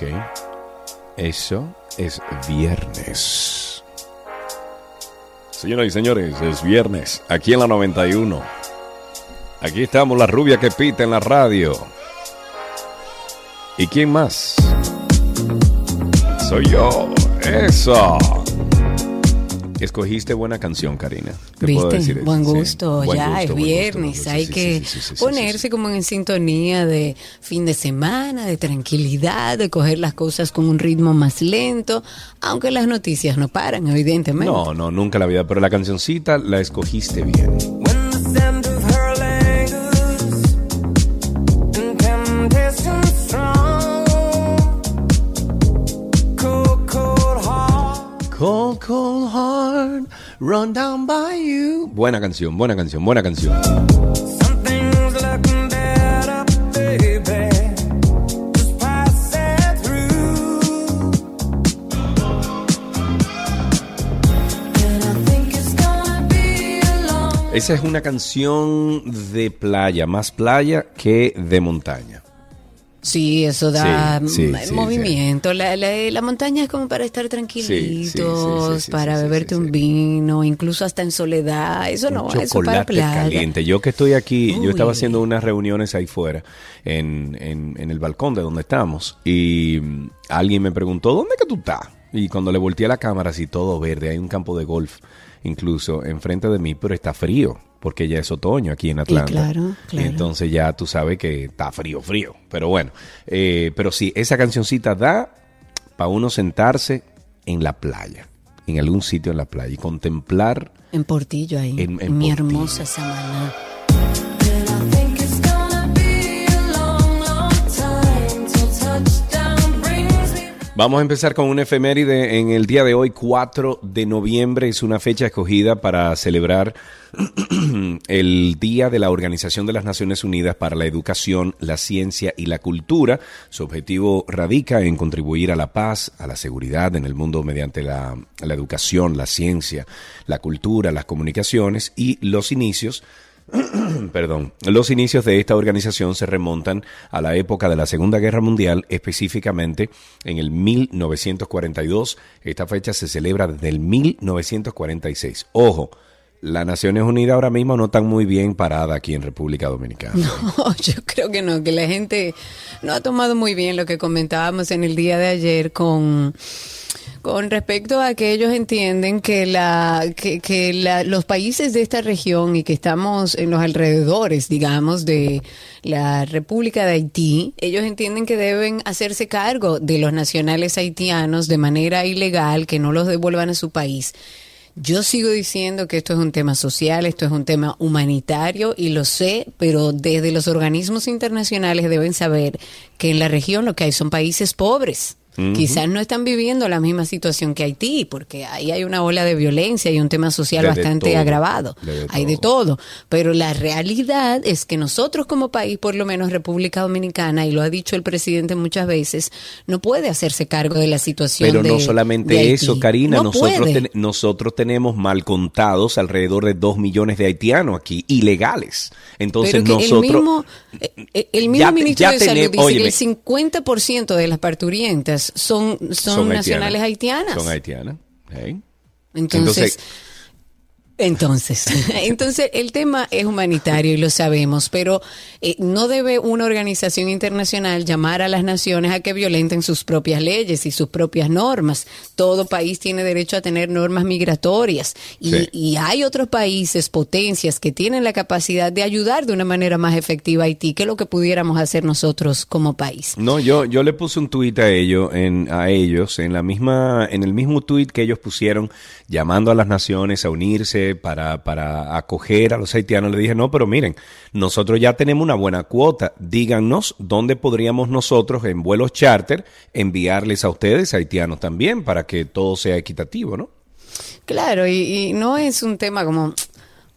Ok. Eso es viernes. Señoras y señores, es viernes. Aquí en la 91. Aquí estamos, la rubia que pita en la radio. ¿Y quién más? Soy yo. Eso. Escogiste buena canción, Karina. Te puedo ¿Viste? decir. Buen Sí. gusto, Buen ya gusto, es viernes, gusto. hay Sí, que sí, ponerse como en sintonía de fin de semana, de tranquilidad, de coger las cosas con un ritmo más lento, aunque las noticias no paran, evidentemente. No, no, nunca la vida, pero la cancioncita la escogiste bien. Run down by you. Buena canción, buena canción, buena canción. Esa es una canción de playa, más playa que de montaña. Sí, eso da Sí, sí, sí, movimiento. La, la- la montaña es como para estar tranquilitos, para beberte un vino, incluso hasta en soledad. Eso no, Un eso para chocolate playa. caliente. Yo que estoy aquí, yo estaba haciendo unas reuniones ahí fuera, en, en, en el balcón de donde estamos, y mm, alguien me preguntó, ¿dónde que tú estás? Y cuando le volteé la cámara, así todo verde, hay un campo de golf incluso enfrente de mí, pero está frío, porque ya es otoño aquí en Atlanta. claro, claro. Y entonces ya tú sabes que está frío, frío. Pero bueno, eh, pero sí, esa cancioncita da para uno sentarse en la playa, en algún sitio en la playa y contemplar En Portillo ahí, En- en, en mi Portillo. hermosa Samaná. Vamos a empezar con una efeméride en el día de hoy, 4 de noviembre. Es una fecha escogida para celebrar el Día de la Organización de las Naciones Unidas para la Educación, la Ciencia y la Cultura. Su objetivo radica en contribuir a la paz, a la seguridad en el mundo mediante la educación, la ciencia, la cultura, las comunicaciones y los inicios Perdón. Los inicios de esta organización se remontan a la época de la Segunda Guerra Mundial, específicamente en el 1942. Esta fecha se celebra desde el 1946. Ojo, las Naciones Unidas ahora mismo no están muy bien paradas aquí en República Dominicana. No, yo creo que no, que la gente no ha tomado muy bien lo que comentábamos en el día de ayer con con respecto a que ellos entienden que la los países de esta región y que estamos en los alrededores, digamos, de la República de Haití, ellos entienden que deben hacerse cargo de los nacionales haitianos de manera ilegal, que no los devuelvan a su país. Yo sigo diciendo que esto es un tema social, esto es un tema humanitario y lo sé, pero desde los organismos internacionales deben saber que en la región lo que hay son países pobres. Quizás no están viviendo la misma situación que Haití, porque ahí hay una ola de violencia y un tema social De- bastante agravado. de- hay de todo. Pero la realidad es que nosotros como país, por lo menos República Dominicana, y lo ha dicho el presidente muchas veces, no puede hacerse cargo de la situación Pero no solamente eso, Karina, No nosotros, ten- nosotros tenemos mal contados alrededor de dos millones de haitianos aquí, ilegales. Entonces nosotros... el mismo, eh, eh, el mismo Ya te- ministro ya de Salud dice óyeme. que el 50% de las parturientas son, son, nacionales haitianas. Son haitianas. ¿eh? Entonces, entonces, entonces el tema es humanitario y lo sabemos, pero eh, no debe una organización internacional llamar a las naciones a que violenten sus propias leyes y sus propias normas. Todo país tiene derecho a tener normas migratorias y, Sí. y hay otros países, potencias, que tienen la capacidad de ayudar de una manera más efectiva a Haití que lo que pudiéramos hacer nosotros como país. No, yo, yo le puse un tuit a ellos, en, a ellos, en la misma, en el mismo tuit que ellos pusieron, llamando a las naciones a unirse para, para acoger a los haitianos. Le dije, no, pero miren, nosotros ya tenemos una buena cuota. Díganos dónde podríamos nosotros en vuelos charter enviarles a ustedes, haitianos también, para que todo sea equitativo, ¿no? Claro, y no es un tema como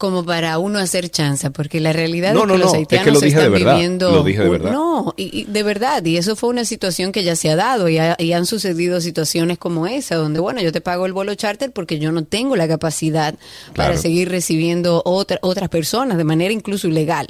como para uno hacer chanza, porque la realidad No, es que no, los es que haitianos lo de están verdad, viviendo lo dije de un- verdad. no, y, y de verdad, y eso fue una situación que ya se ha dado y, ha- y han sucedido situaciones como esa, donde bueno, yo te pago el vuelo charter porque yo no tengo la capacidad para seguir recibiendo otra- otras personas de manera incluso ilegal.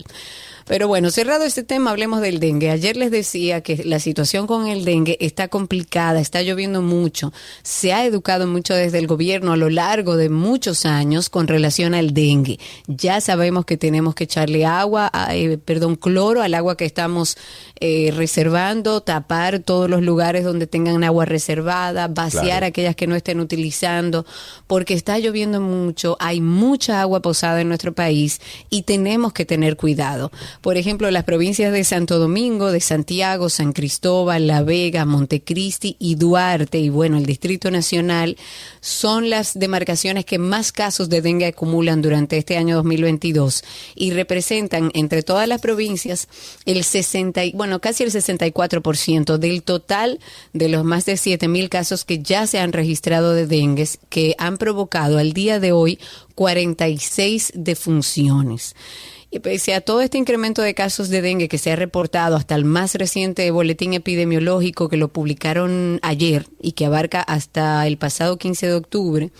Pero bueno, cerrado este tema, hablemos del dengue. Ayer les decía que la situación con el dengue está complicada, está lloviendo mucho. Se ha educado mucho desde el gobierno a lo largo de muchos años con relación al dengue. Ya sabemos que tenemos que echarle agua, eh, perdón, cloro al agua que estamos eh, reservando, tapar todos los lugares donde tengan agua reservada, vaciar Claro. aquellas que no estén utilizando, porque está lloviendo mucho, hay mucha agua posada en nuestro país y tenemos que tener cuidado. Por ejemplo, las provincias de Santo Domingo, de Santiago, San Cristóbal, La Vega, Montecristi y Duarte, y bueno, el Distrito Nacional, son las demarcaciones que más casos de dengue acumulan durante este año 2022 y representan entre todas las provincias el 60, y- bueno, casi el 64% del total de los más de 7 mil casos que ya se han registrado de dengue, que han provocado al día de hoy 46 defunciones. Y pese a todo este incremento de casos de dengue que se ha reportado hasta el más reciente boletín epidemiológico que lo publicaron ayer y que abarca hasta el pasado 15 de octubre,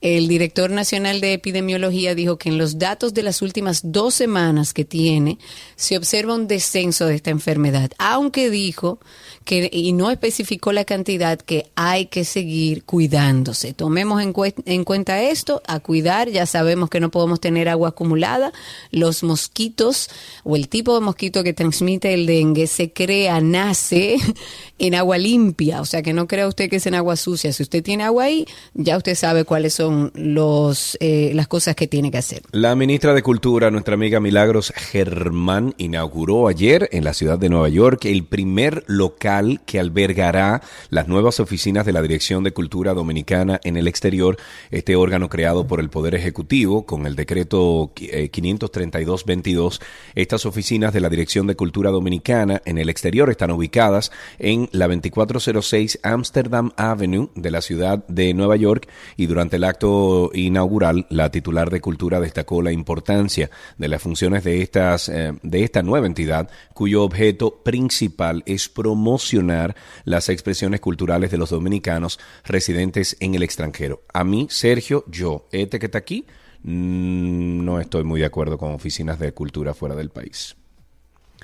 el director nacional de epidemiología dijo que en los datos de las últimas dos semanas que tiene se observa un descenso de esta enfermedad, aunque dijo que y no especificó la cantidad que hay que seguir cuidándose. Tomemos en, cue- en cuenta esto, a cuidar, ya sabemos que no podemos tener agua acumulada, los mosquitos o el tipo de mosquito que transmite el dengue se crea, nace en agua limpia. O sea que no crea usted que es en agua sucia. Si usted tiene agua ahí, ya usted sabe cuáles son los, eh, las cosas que tiene que hacer. La ministra de Cultura, nuestra amiga Milagros Germán, inauguró ayer en la ciudad de Nueva York el primer local que albergará las nuevas oficinas de la Dirección de Cultura Dominicana en el exterior, este órgano creado por el Poder Ejecutivo con el decreto eh, 532 2222. Estas oficinas de la Dirección de Cultura Dominicana en el exterior están ubicadas en la 2406 Amsterdam Avenue de la ciudad de Nueva York y durante el acto inaugural la titular de Cultura destacó la importancia de las funciones de, estas, de esta nueva entidad cuyo objeto principal es promocionar las expresiones culturales de los dominicanos residentes en el extranjero. A mí, Sergio, yo, este que está aquí, no estoy muy de acuerdo con oficinas de cultura fuera del país.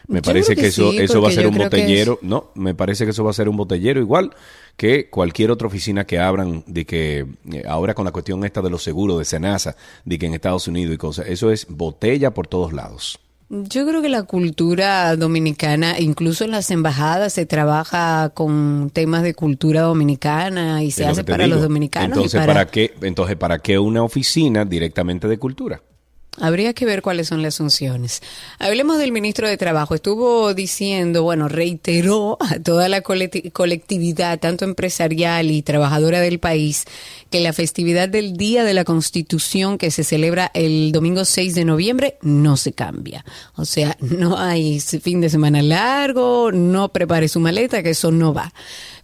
Me Yo parece que, que eso, sí, eso va a ser un es- botellero. No, me parece que eso va a ser un botellero igual que cualquier otra oficina que abran de que eh, ahora con la cuestión esta de los seguros de Senasa, de que en Estados Unidos y cosas, eso es botella por todos lados. Yo creo que la cultura dominicana, incluso en las embajadas, se trabaja con temas de cultura dominicana y se hace para digo. los dominicanos. y Entonces, para- para... qué, entonces, ¿para qué una oficina directamente de cultura? Habría que ver cuáles son las funciones. Hablemos del ministro de Trabajo. Estuvo diciendo, bueno, reiteró a toda la colectividad, tanto empresarial y trabajadora del país, que la festividad del Día de la Constitución que se celebra el domingo 6 de noviembre no se cambia. O sea, no hay fin de semana largo, no prepare su maleta, que eso no va.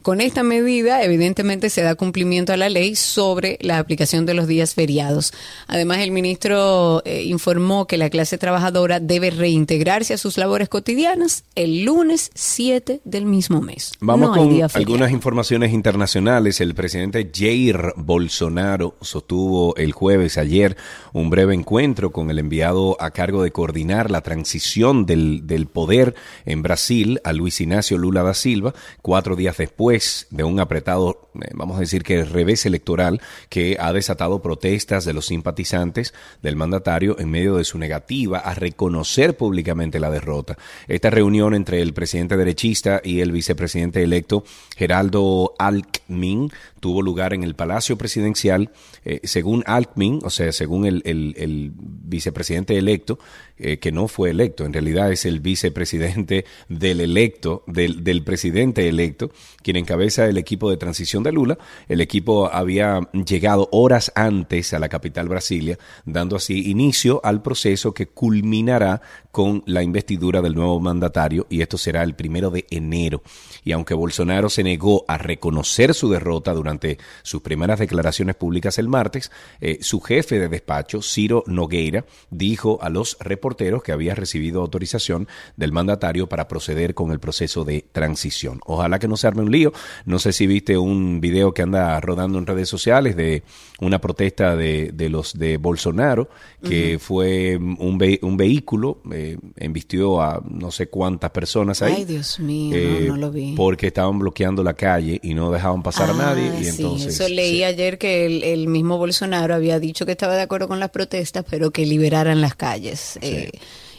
Con esta medida, evidentemente, se da cumplimiento a la ley sobre la aplicación de los días feriados. Además, el ministro eh, informó que la clase trabajadora debe reintegrarse a sus labores cotidianas el lunes 7 del mismo mes. Vamos No con algunas informaciones internacionales. El presidente Jair Bolsonaro sostuvo el jueves ayer un breve encuentro con el enviado a cargo de coordinar la transición del, del poder en Brasil, a Luis Ignacio Lula da Silva, cuatro días después de un apretado, eh, vamos a decir que revés electoral que ha desatado protestas de los simpatizantes del mandatario en medio de su negativa a reconocer públicamente la derrota. Esta reunión entre el presidente derechista y el vicepresidente electo Geraldo Alckmin tuvo lugar en el Palacio Presidencial. Eh, según Alckmin, o sea, según el, el- el vicepresidente electo, eh, que no fue electo, en realidad es el vicepresidente del electo, del, del presidente electo, quien encabeza el equipo de transición de Lula. El equipo había llegado horas antes a la capital Brasilia, dando así inicio al proceso que culminará con la investidura del nuevo mandatario y esto será el primero de enero. Y aunque Bolsonaro se negó a reconocer su derrota durante sus primeras declaraciones públicas el martes, eh, su jefe de despacho, Ciro Nogueira, dijo a los reporteros que había recibido autorización del mandatario para proceder con el proceso de transición. Ojalá que no se arme un lío. No sé si viste un video que anda rodando en redes sociales de una protesta de, de los de Bolsonaro, que fue un, ve- un vehículo, eh, embistió a no sé cuántas personas ahí. Ay, Dios mío, eh, no, no lo vi. Porque estaban bloqueando la calle y no dejaban pasar a Ah, nadie. Y sí, entonces, eso leí sí. ayer que el, el mismo Bolsonaro había dicho que estaba de acuerdo con las protestas, pero que liberaran las calles. Eh,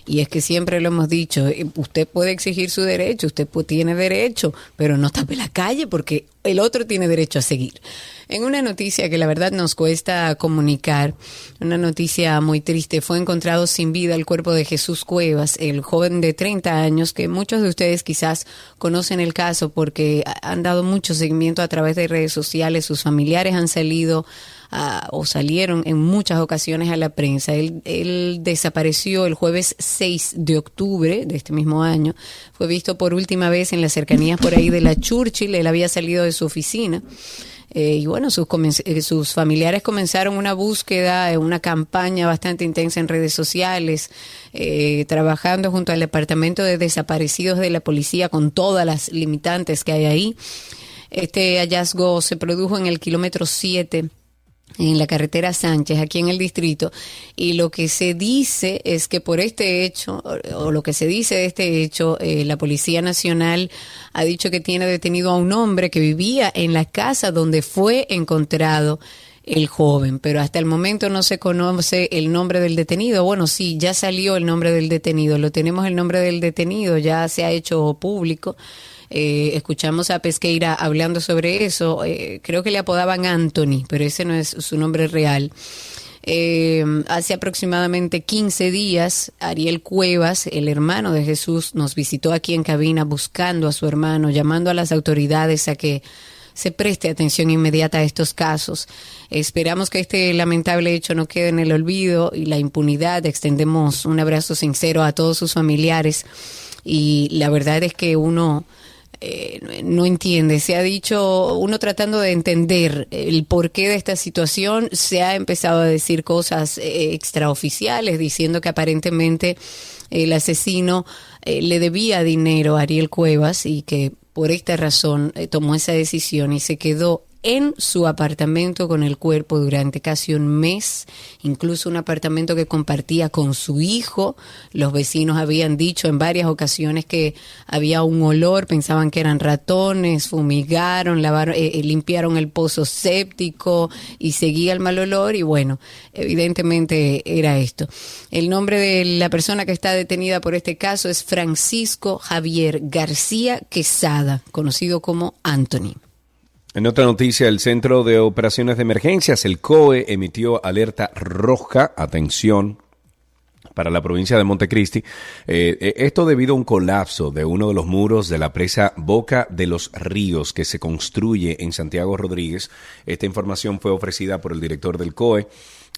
y es que siempre lo hemos dicho, eh, usted puede exigir su derecho, usted tiene derecho, pero no tape la calle porque el otro tiene derecho a seguir. En una noticia que la verdad nos cuesta comunicar, una noticia muy triste, fue encontrado sin vida el cuerpo de Jesús Cuevas, el joven de 30 años, que muchos de ustedes quizás conocen el caso porque ha- han dado mucho seguimiento a través de redes sociales, sus familiares han salido ah, o salieron en muchas ocasiones a la prensa. Él, él desapareció el jueves 6 de octubre de este mismo año, fue visto por última vez en las cercanías por ahí de la Churchill, él había salido de su oficina. Eh, y bueno, sus, eh, sus familiares comenzaron una búsqueda, eh, una campaña bastante intensa en redes sociales, eh, trabajando junto al Departamento de Desaparecidos de la Policía con todas las limitantes que hay ahí. Este hallazgo se produjo en el kilómetro 7 en la carretera Sánchez, aquí en el distrito, y lo que se dice es que por este hecho, o, lo que se dice de este hecho, eh, la Policía Nacional ha dicho que tiene detenido a un hombre que vivía en la casa donde fue encontrado el joven, pero hasta el momento no se conoce el nombre del detenido. Bueno, sí, ya salió el nombre del detenido, lo tenemos el nombre del detenido, ya se ha hecho público. Eh, escuchamos a Pesqueira hablando sobre eso. Eh, creo que le apodaban Anthony, pero ese no es su nombre real. Eh, hace aproximadamente 15 días, Ariel Cuevas, el hermano de Jesús, nos visitó aquí en cabina buscando a su hermano, llamando a las autoridades a que se preste atención inmediata a estos casos. Esperamos que este lamentable hecho no quede en el olvido y la impunidad. Extendemos un abrazo sincero a todos sus familiares y la verdad es que uno eh, no entiende. Se ha dicho, uno tratando de entender el porqué de esta situación, se ha empezado a decir cosas eh, extraoficiales, diciendo que aparentemente el asesino eh, le debía dinero a Ariel Cuevas y que por esta razón eh, tomó esa decisión y se quedó en su apartamento con el cuerpo durante casi un mes, incluso un apartamento que compartía con su hijo. Los vecinos habían dicho en varias ocasiones que había un olor, pensaban que eran ratones, fumigaron, lavaron, eh, eh, limpiaron el pozo séptico y seguía el mal olor y bueno, evidentemente era esto. El nombre de la persona que está detenida por este caso es Francisco Javier García Quesada, conocido como Anthony. En otra noticia, el Centro de Operaciones de Emergencias, el COE, emitió alerta roja, atención, para la provincia de Montecristi. Eh, eh, esto debido a un colapso de uno de los muros de la presa Boca de los Ríos que se construye en Santiago Rodríguez. Esta información fue ofrecida por el director del COE.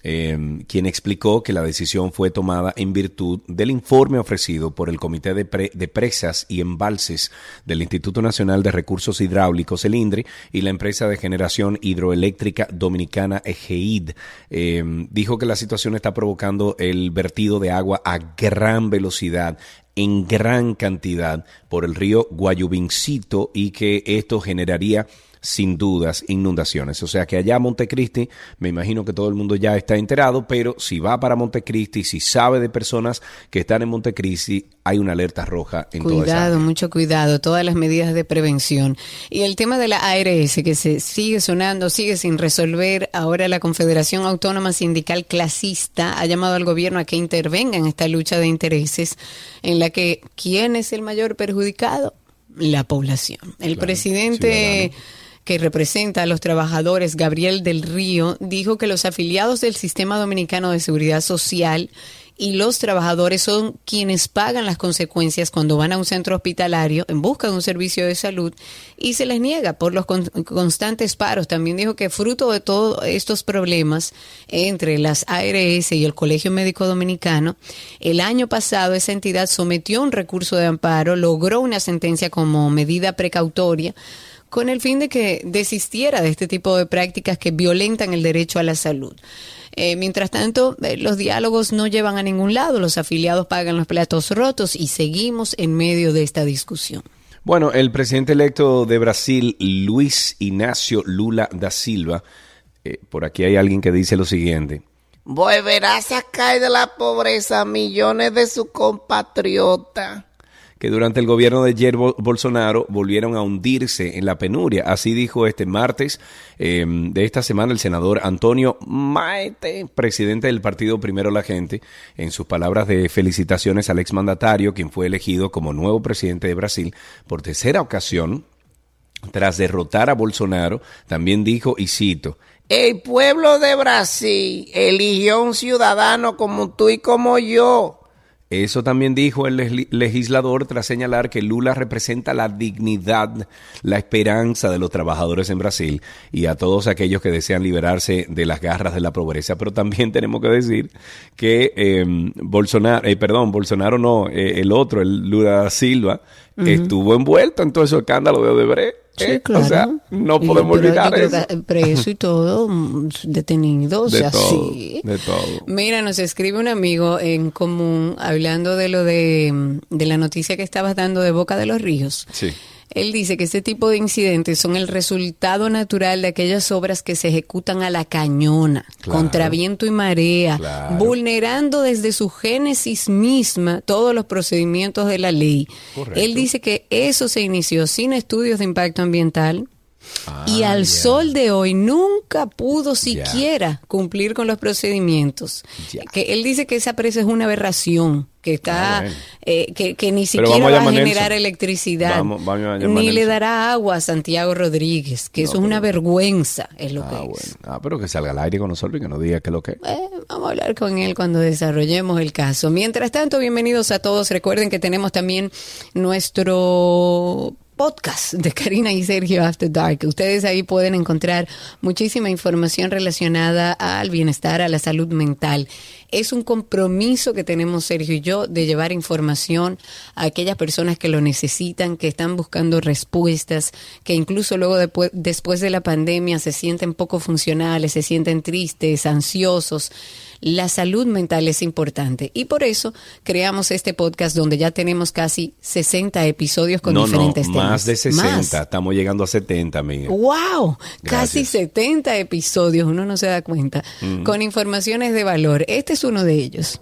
Eh, quien explicó que la decisión fue tomada en virtud del informe ofrecido por el Comité de, Pre- de Presas y Embalses del Instituto Nacional de Recursos Hidráulicos, el INDRI, y la empresa de generación hidroeléctrica dominicana EGEID. Eh, dijo que la situación está provocando el vertido de agua a gran velocidad en gran cantidad por el río Guayubincito y que esto generaría sin dudas inundaciones. O sea que allá Montecristi, me imagino que todo el mundo ya está enterado, pero si va para Montecristi, si sabe de personas que están en Montecristi, hay una alerta roja en toda esa Cuidado, mucho cuidado, todas las medidas de prevención. Y el tema de la ARS que se sigue sonando, sigue sin resolver. Ahora la Confederación Autónoma Sindical Clasista ha llamado al gobierno a que intervenga en esta lucha de intereses en la que ¿quién es el mayor perjudicado? La población. El Claro, presidente que representa a los trabajadores, Gabriel del Río, dijo que los afiliados del Sistema Dominicano de Seguridad Social y los trabajadores son quienes pagan las consecuencias cuando van a un centro hospitalario en busca de un servicio de salud y se les niega por los con- constantes paros. También dijo que fruto de todos estos problemas entre las ARS y el Colegio Médico Dominicano, el año pasado esa entidad sometió un recurso de amparo, logró una sentencia como medida precautoria con el fin de que desistiera de este tipo de prácticas que violentan el derecho a la salud. Eh, mientras tanto, eh, los diálogos no llevan a ningún lado, los afiliados pagan los platos rotos y seguimos en medio de esta discusión. Bueno, el presidente electo de Brasil, Luis Ignacio Lula da Silva, eh, por aquí hay alguien que dice lo siguiente. Volverá a sacar de la pobreza a millones de sus compatriotas. Que durante el gobierno de Jair Bol- Bolsonaro volvieron a hundirse en la penuria. Así dijo este martes eh, de esta semana el senador Antonio Maete, presidente del partido Primero la Gente, en sus palabras de felicitaciones al exmandatario, quien fue elegido como nuevo presidente de Brasil por tercera ocasión. Tras derrotar a Bolsonaro, también dijo, y cito, El pueblo de Brasil eligió un ciudadano como tú y como yo. Eso también dijo el legis- legislador tras señalar que Lula representa la dignidad, la esperanza de los trabajadores en Brasil y a todos aquellos que desean liberarse de las garras de la pobreza. Pero también tenemos que decir que eh, Bolsonaro, eh, perdón, Bolsonaro no, eh, el otro, el Lula Silva, estuvo envuelto en todo ese escándalo de Odebrecht. ¿Eh? O sea, no podemos pero olvidar yo creo eso. que Preso y todo, mm, detenido, o De sea, todo, sí. de todo. Mira, nos escribe un amigo en común hablando de lo de, mm, de la noticia que estabas dando de Boca de los Ríos. Sí. Él dice que este tipo de incidentes son el resultado natural de aquellas obras que se ejecutan a la cañona, Claro. contra viento y marea, Claro. vulnerando desde su génesis misma todos los procedimientos de la ley. Correcto. Él dice que eso se inició sin estudios de impacto ambiental, y Ah, al sol de hoy nunca pudo siquiera cumplir con los procedimientos. Que él dice que esa presa es una aberración, que está, Ah, eh, que, que ni siquiera va a generar electricidad, Vamos- vamos a llamar a ni le dará agua a Santiago Rodríguez, que eso es una vergüenza, es lo Ah, que bueno. es. Ah, pero que salga al aire con nosotros y que nos diga qué es lo que es. Eh, vamos a hablar con él cuando desarrollemos el caso. Mientras tanto, bienvenidos a todos. Recuerden que tenemos también nuestro podcast de Karina y Sergio After Dark. Ustedes ahí pueden encontrar muchísima información relacionada al bienestar, a la salud mental. Es un compromiso que tenemos Sergio y yo de llevar información a aquellas personas que lo necesitan, que están buscando respuestas, que incluso luego de- después de la pandemia se sienten poco funcionales, se sienten tristes, ansiosos. La salud mental es importante y por eso creamos este podcast donde ya tenemos casi 60 episodios con no, diferentes no, temas. más de 60. Más. Estamos llegando a 70, amiga. ¡Wow! Casi Gracias. 70 episodios, uno no se da cuenta, con informaciones de valor. Este es uno de ellos.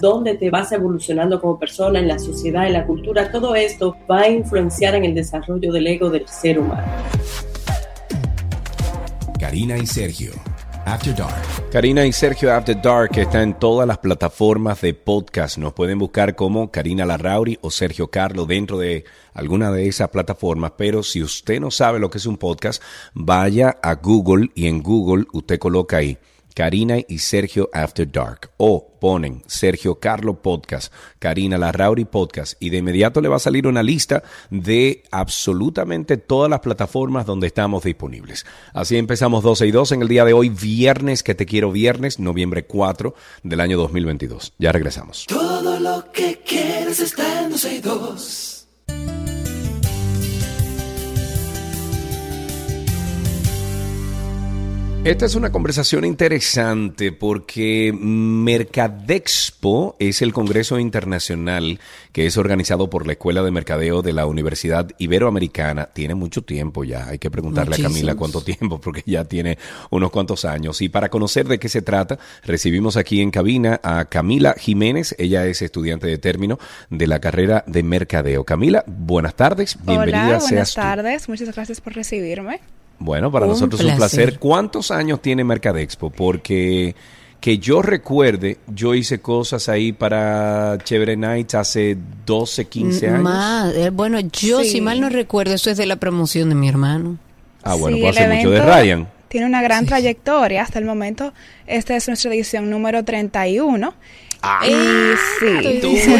donde te vas evolucionando como persona, en la sociedad, en la cultura. Todo esto va a influenciar en el desarrollo del ego del ser humano. Karina y Sergio. After Dark. Karina y Sergio After Dark está en todas las plataformas de podcast. Nos pueden buscar como Karina Larrauri o Sergio Carlo dentro de alguna de esas plataformas. Pero si usted no sabe lo que es un podcast, vaya a Google y en Google usted coloca ahí Karina y Sergio After Dark. O ponen Sergio Carlo Podcast, Karina Larrauri Podcast y de inmediato le va a salir una lista de absolutamente todas las plataformas donde estamos disponibles. Así empezamos 12 y 2 en el día de hoy, viernes, que te quiero viernes, noviembre 4 del año 2022. Ya regresamos. Todo lo que quieres está en 12 y 2. Esta es una conversación interesante porque Mercadexpo es el Congreso Internacional que es organizado por la Escuela de Mercadeo de la Universidad Iberoamericana. Tiene mucho tiempo ya, hay que preguntarle a Camila cuánto tiempo porque ya tiene unos cuantos años. Y para conocer de qué se trata, recibimos aquí en cabina a Camila Jiménez. Ella es estudiante de término de la carrera de Mercadeo. Camila, buenas tardes. Bienvenida Hola, seas buenas tú. tardes. Muchas gracias por recibirme. Bueno, para Un nosotros es un placer. ¿Cuántos años tiene Mercadexpo? Porque que yo recuerde, yo hice cosas ahí para Chévere Nights hace 12, 15 años. Más, eh, bueno, yo Sí. si mal no recuerdo, eso es de la promoción de mi hermano. Ah, bueno, Sí, pues hace mucho de Ryan. Tiene una gran trayectoria. Hasta el momento, esta es nuestra edición número 31. Ah, Estoy sí.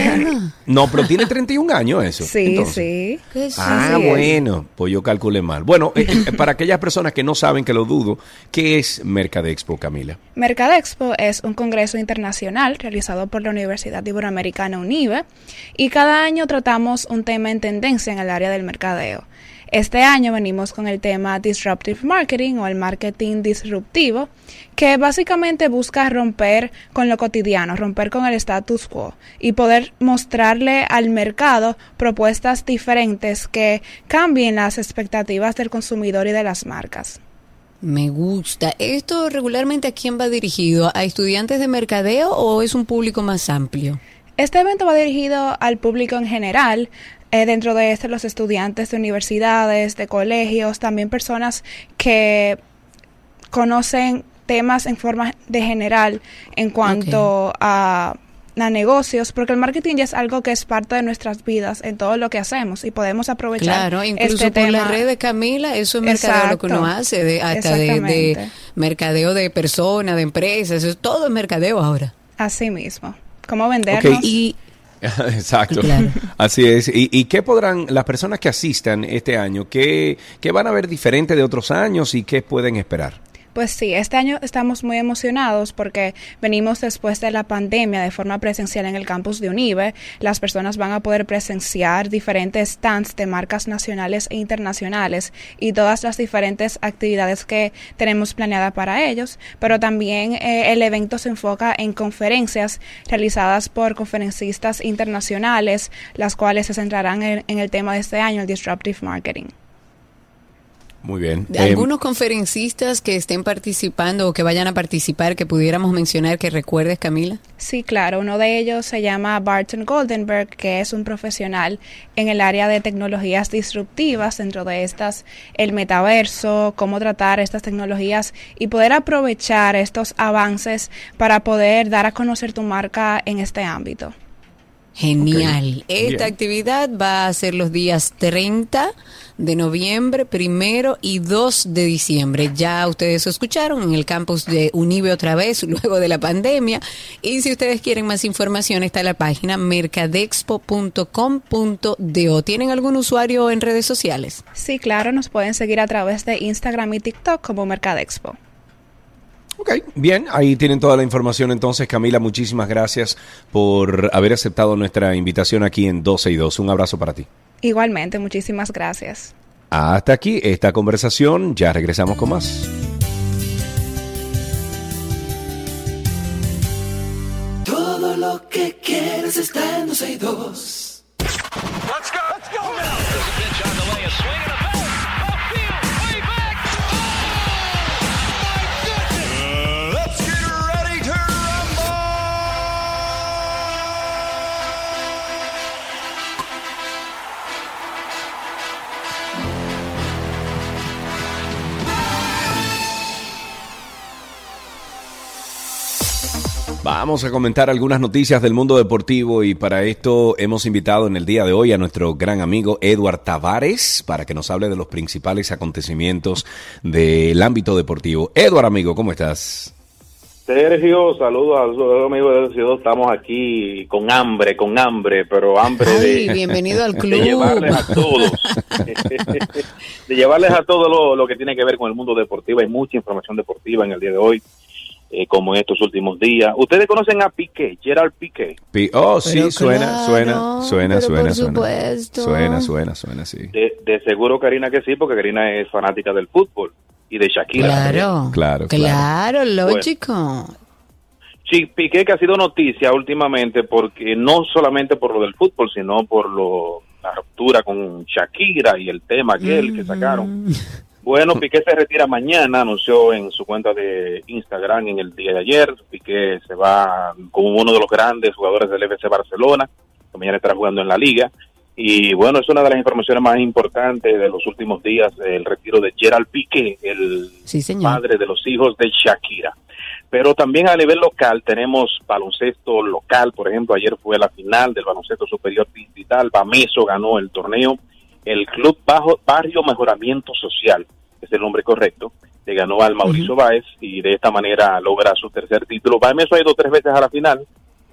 No, pero tiene 31 años eso. sí, entonces. sí. ¿Qué es Ah, bueno, pues yo calculé mal. Bueno, eh, eh, para aquellas personas que no saben, que lo dudo, ¿qué es Mercadexpo, Camila? Mercadexpo es un congreso internacional realizado por la Universidad Iberoamericana UNIBE y cada año tratamos un tema en tendencia en el área del mercadeo. Este año venimos con el tema Disruptive Marketing o el marketing disruptivo, que básicamente busca romper con lo cotidiano, romper con el status quo y poder mostrarle al mercado propuestas diferentes que cambien las expectativas del consumidor y de las marcas. Me gusta. ¿Esto regularmente a quién va dirigido? ¿A estudiantes de mercadeo o es un público más amplio? Este evento va dirigido al público en general, eh, dentro de este los estudiantes de universidades, de colegios, también personas que conocen temas en forma de general en cuanto a, a negocios, porque el marketing ya es algo que es parte de nuestras vidas en todo lo que hacemos y podemos aprovechar Claro, incluso este por tema. la red de Camila, eso es mercadeo lo que uno hace, de, hasta de, mercadeo de personas, de empresas, eso es todo es mercadeo ahora. Así mismo. Cómo vendernos. Y Exacto. Claro. Así es. ¿Y, y qué podrán las personas que asistan este año, qué, qué van a ver diferente de otros años y qué pueden esperar? Pues sí, este año estamos muy emocionados porque venimos después de la pandemia de forma presencial en el campus de UNIBE. Las personas van a poder presenciar diferentes stands de marcas nacionales e internacionales y todas las diferentes actividades que tenemos planeada para ellos. Pero también eh, el evento se enfoca en conferencias realizadas por conferencistas internacionales, las cuales se centrarán en, en el tema de este año, el Disruptive Marketing. Muy bien. Eh, algunos conferencistas que estén participando o que vayan a participar que pudiéramos mencionar que recuerdes, Camila. Sí, claro. Uno de ellos se llama Barton Goldenberg, que es un profesional en el área de tecnologías disruptivas, dentro de estas el metaverso, cómo tratar estas tecnologías y poder aprovechar estos avances para poder dar a conocer tu marca en este ámbito. Genial. Esta bien. actividad va a ser los días 30 de noviembre, primero y 2 de diciembre. Ya ustedes escucharon en el campus de Unive otra vez, luego de la pandemia. Y si ustedes quieren más información, está la página mercadexpo.com.do. ¿Tienen algún usuario en redes sociales? Sí, claro, nos pueden seguir a través de Instagram y TikTok como Mercadexpo. Ok, bien, ahí tienen toda la información entonces. Camila, muchísimas gracias por haber aceptado nuestra invitación aquí en 12 y 2. Un abrazo para ti. Igualmente, muchísimas gracias. Hasta aquí esta conversación, ya regresamos con más. Todo lo que quieres está en 12 y 2. Vamos a comentar algunas noticias del mundo deportivo y para esto hemos invitado en el día de hoy a nuestro gran amigo Eduard Tavares para que nos hable de los principales acontecimientos del ámbito deportivo. Eduard, amigo, ¿cómo estás? Sergio, saludos a los amigos de Ciudad. Estamos aquí con hambre, con hambre, pero hambre Ay, de, bienvenido al de club. llevarles a todos, de llevarles a todo lo, lo que tiene que ver con el mundo deportivo. Hay mucha información deportiva en el día de hoy, eh, como en estos últimos días. Ustedes conocen a Piqué, Gerard Piqué. Pi- Oh, sí, Pero suena, claro, suena, suena, pero suena, por suena. supuesto. Suena, suena, suena, sí. De, de seguro Karina que sí, porque Karina es fanática del fútbol y de Shakira. Claro, Claro, claro. claro, lógico. Sí, Piqué que ha sido noticia últimamente porque no solamente por lo del fútbol, sino por lo, la ruptura con Shakira y el tema aquel que sacaron. Bueno, Piqué se retira mañana, anunció en su cuenta de Instagram en el día de ayer. Piqué se va como uno de los grandes jugadores del FC Barcelona, que mañana estará jugando en la liga. Y bueno, es una de las informaciones más importantes de los últimos días, el retiro de Gerald Piqué, el Sí, padre de los hijos de Shakira. Pero también a nivel local tenemos baloncesto local, por ejemplo, ayer fue la final del baloncesto superior distrital, Bameso ganó el torneo, el Club Bajo, Barrio Mejoramiento Social, es el nombre correcto, le ganó al Mauricio Báez y de esta manera logra su tercer título. Bameso ha ido tres veces a la final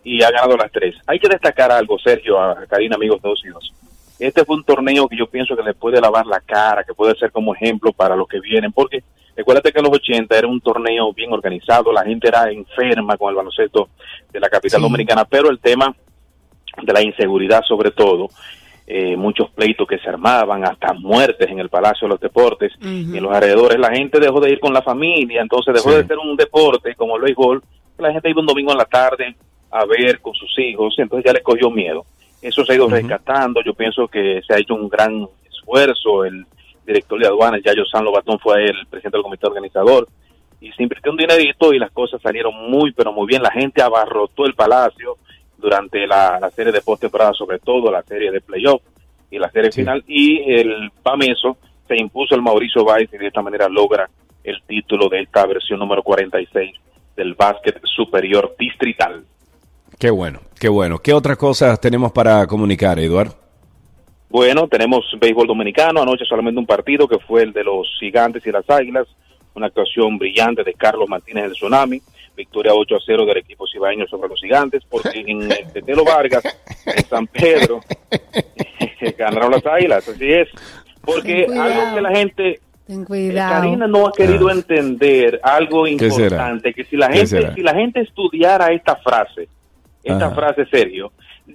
y ha ganado las tres. Hay que destacar algo, Sergio, a Karina, amigos de dos y dos. Este fue un torneo que yo pienso que le puede lavar la cara, que puede ser como ejemplo para los que vienen, porque recuérdate que en los 80 era un torneo bien organizado, la gente era enferma con el baloncesto de la capital Sí. dominicana, pero el tema de la inseguridad sobre todo, eh, muchos pleitos que se armaban, hasta muertes en el Palacio de los Deportes y en los alrededores, la gente dejó de ir con la familia, entonces dejó Sí. de ser un deporte como el béisbol, la gente iba un domingo en la tarde a ver con sus hijos, y entonces ya le cogió miedo. Eso se ha ido rescatando, yo pienso que se ha hecho un gran esfuerzo, el director de aduanas, Yayo San Lobatón, fue el presidente del comité organizador, y se invirtió un dinerito y las cosas salieron muy, pero muy bien, la gente abarrotó el palacio durante la, la serie de postemporada, sobre todo la serie de playoff y la serie Sí. final, y el PAMESO se impuso el Mauricio Báez y de esta manera logra el título de esta versión número 46 del básquet superior distrital. Qué bueno, qué bueno. ¿Qué otras cosas tenemos para comunicar, Eduardo? Bueno, tenemos béisbol dominicano, anoche solamente un partido que fue el de los gigantes y las águilas, una actuación brillante de Carlos Martínez del Tsunami, victoria 8 a 0 del equipo cibaeño sobre los gigantes, porque en el Tetelo Vargas, en San Pedro, ganaron las águilas, así es. Porque algo que la gente, eh. Karina no ha querido Ah. entender algo importante, que si la ¿Qué gente, si la gente estudiara esta frase, esta Ajá. frase Sergio,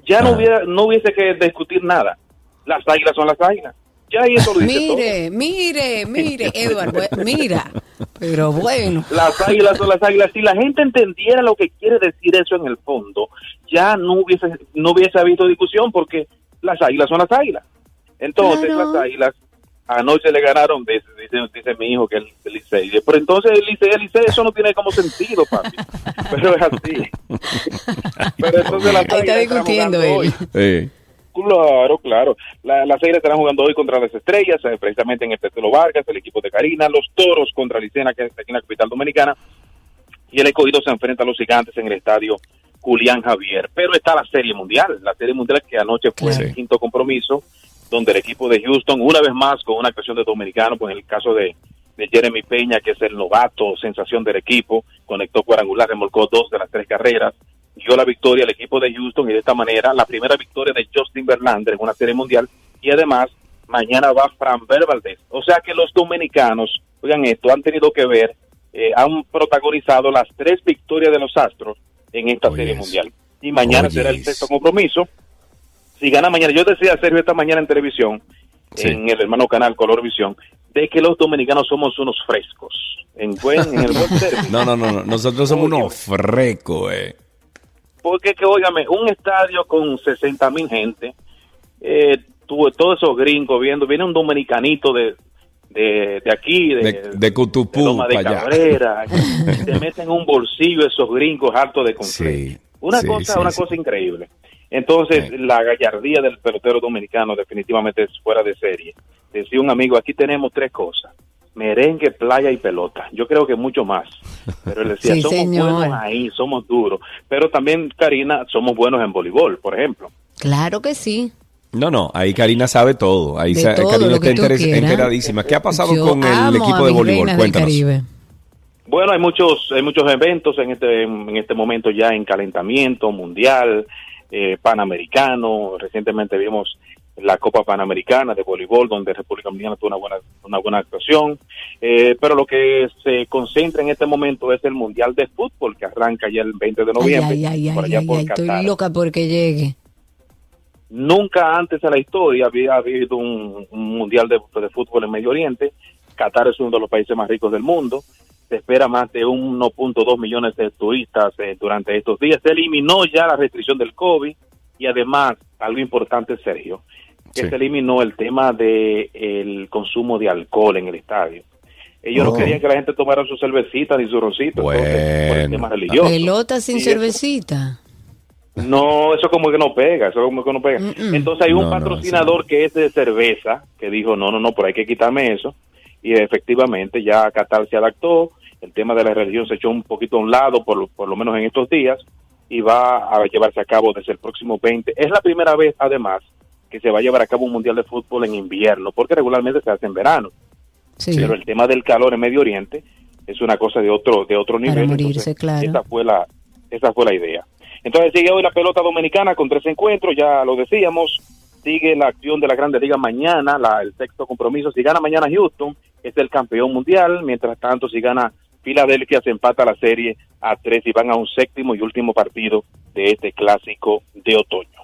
ya no hubiera, no hubiese que discutir nada. Las águilas son las águilas. Ya ahí eso lo dice Mire, mire, mire, Eduardo, mira. Pero bueno. Las águilas son las águilas. Si la gente entendiera lo que quiere decir eso en el fondo, ya no hubiese, no hubiese habido discusión porque las águilas son las águilas. Entonces Claro. las águilas anoche le ganaron, dice, dice, dice mi hijo que el, el Licey. Pero entonces el Licey, el Licey, eso no tiene como sentido, papi. Pero es así. Pero entonces las Ahí está discutiendo él. hoy. Eh, Claro, claro. La- las Águilas estarán jugando hoy contra las Estrellas, eh, precisamente en el Tetelo Vargas, el equipo de Karina, los Toros contra Licena, que está aquí en la capital dominicana, y el escogido se enfrenta a los gigantes en el estadio Julián Javier. Pero está la Serie Mundial, la Serie Mundial que anoche fue el quinto compromiso, donde el equipo de Houston, una vez más con una actuación de dominicano, pues en el caso de, de Jeremy Peña, que es el novato, sensación del equipo, conectó cuadrangular, remolcó dos de las tres carreras, dio la victoria al equipo de Houston y de esta manera la primera victoria de Justin Verlander en una serie mundial y además mañana va Fran Valdez. O sea que los dominicanos, oigan esto, han tenido que ver, eh, han protagonizado las tres victorias de los Astros en esta Oye, serie mundial. Y mañana Oye, será el sexto compromiso. Si gana mañana, yo decía Sergio esta mañana en televisión, Sí. en el hermano canal Color Visión, de que los dominicanos somos unos frescos. En, buen, en el buen término. No, no, no, no. Nosotros somos unos frecos, eh. Porque que, óigame, un estadio con 60 mil gente, eh, todos esos gringos viendo, viene un dominicanito de, de, de aquí, de, De, de Cutupú de Loma de. Cabrera, te meten un bolsillo esos gringos hartos de concreto. Sí, Una sí, cosa, sí, una cosa increíble. Entonces, la gallardía del pelotero dominicano definitivamente es fuera de serie. Decía un amigo, aquí tenemos tres cosas. Merengue, playa y pelota. Yo creo que mucho más. Pero él decía, Sí, somos señor. buenos ahí, somos duros. Pero también, Karina, somos buenos en voleibol, por ejemplo. Claro que sí. No, no, ahí Karina sabe todo. Ahí De sa- todo Karina lo está interes- enteradísima. ¿Qué ha pasado Yo con el equipo de voleibol? Cuéntanos. Caribe. Bueno, hay muchos, hay muchos eventos en este, en este momento ya en calentamiento mundial, eh, panamericano. Recientemente vimos la Copa Panamericana de voleibol, donde República Dominicana tuvo una buena, una buena actuación. Eh, pero lo que se concentra en este momento es el Mundial de Fútbol, que arranca ya el 20 de noviembre. ay, ay, ay, por allá por estoy loca porque llegue. Nunca antes en la historia había habido un, un mundial de, de fútbol en Medio Oriente. Qatar es uno de los países más ricos del mundo. Se espera más de 1.2 millones de turistas eh, durante estos días. Se eliminó ya la restricción del COVID y además, algo importante, Sergio, que Sí. se eliminó el tema de el consumo de alcohol en el estadio. Ellos Oh. no querían que la gente tomara su cervecita ni su roncito entonces, por el Bueno. tema religioso. Pelota sin Y eso- cervecita. no, eso como que no pega, eso como que no pega. Entonces hay un No, no, patrocinador que es de cerveza que dijo, no, no, no, pero hay que quitarme eso. Y efectivamente ya Qatar se adaptó, el tema de la religión se echó un poquito a un lado, por, lo- por lo menos en estos días, y va a llevarse a cabo desde el próximo 20. Es la primera vez, además, que se va a llevar a cabo un mundial de fútbol en invierno, porque regularmente se hace en verano. Sí. Pero el tema del calor en Medio Oriente es una cosa de otro de otro Para nivel. morirse, entonces, claro. Esa fue la esa fue la idea. Entonces sigue hoy la pelota dominicana con tres encuentros, ya lo decíamos. Sigue la acción de la Grande Liga mañana, la, el sexto compromiso. Si gana mañana Houston, es el campeón mundial. Mientras tanto, si gana Filadelfia, se empata la serie a tres y van a un séptimo y último partido de este clásico de otoño.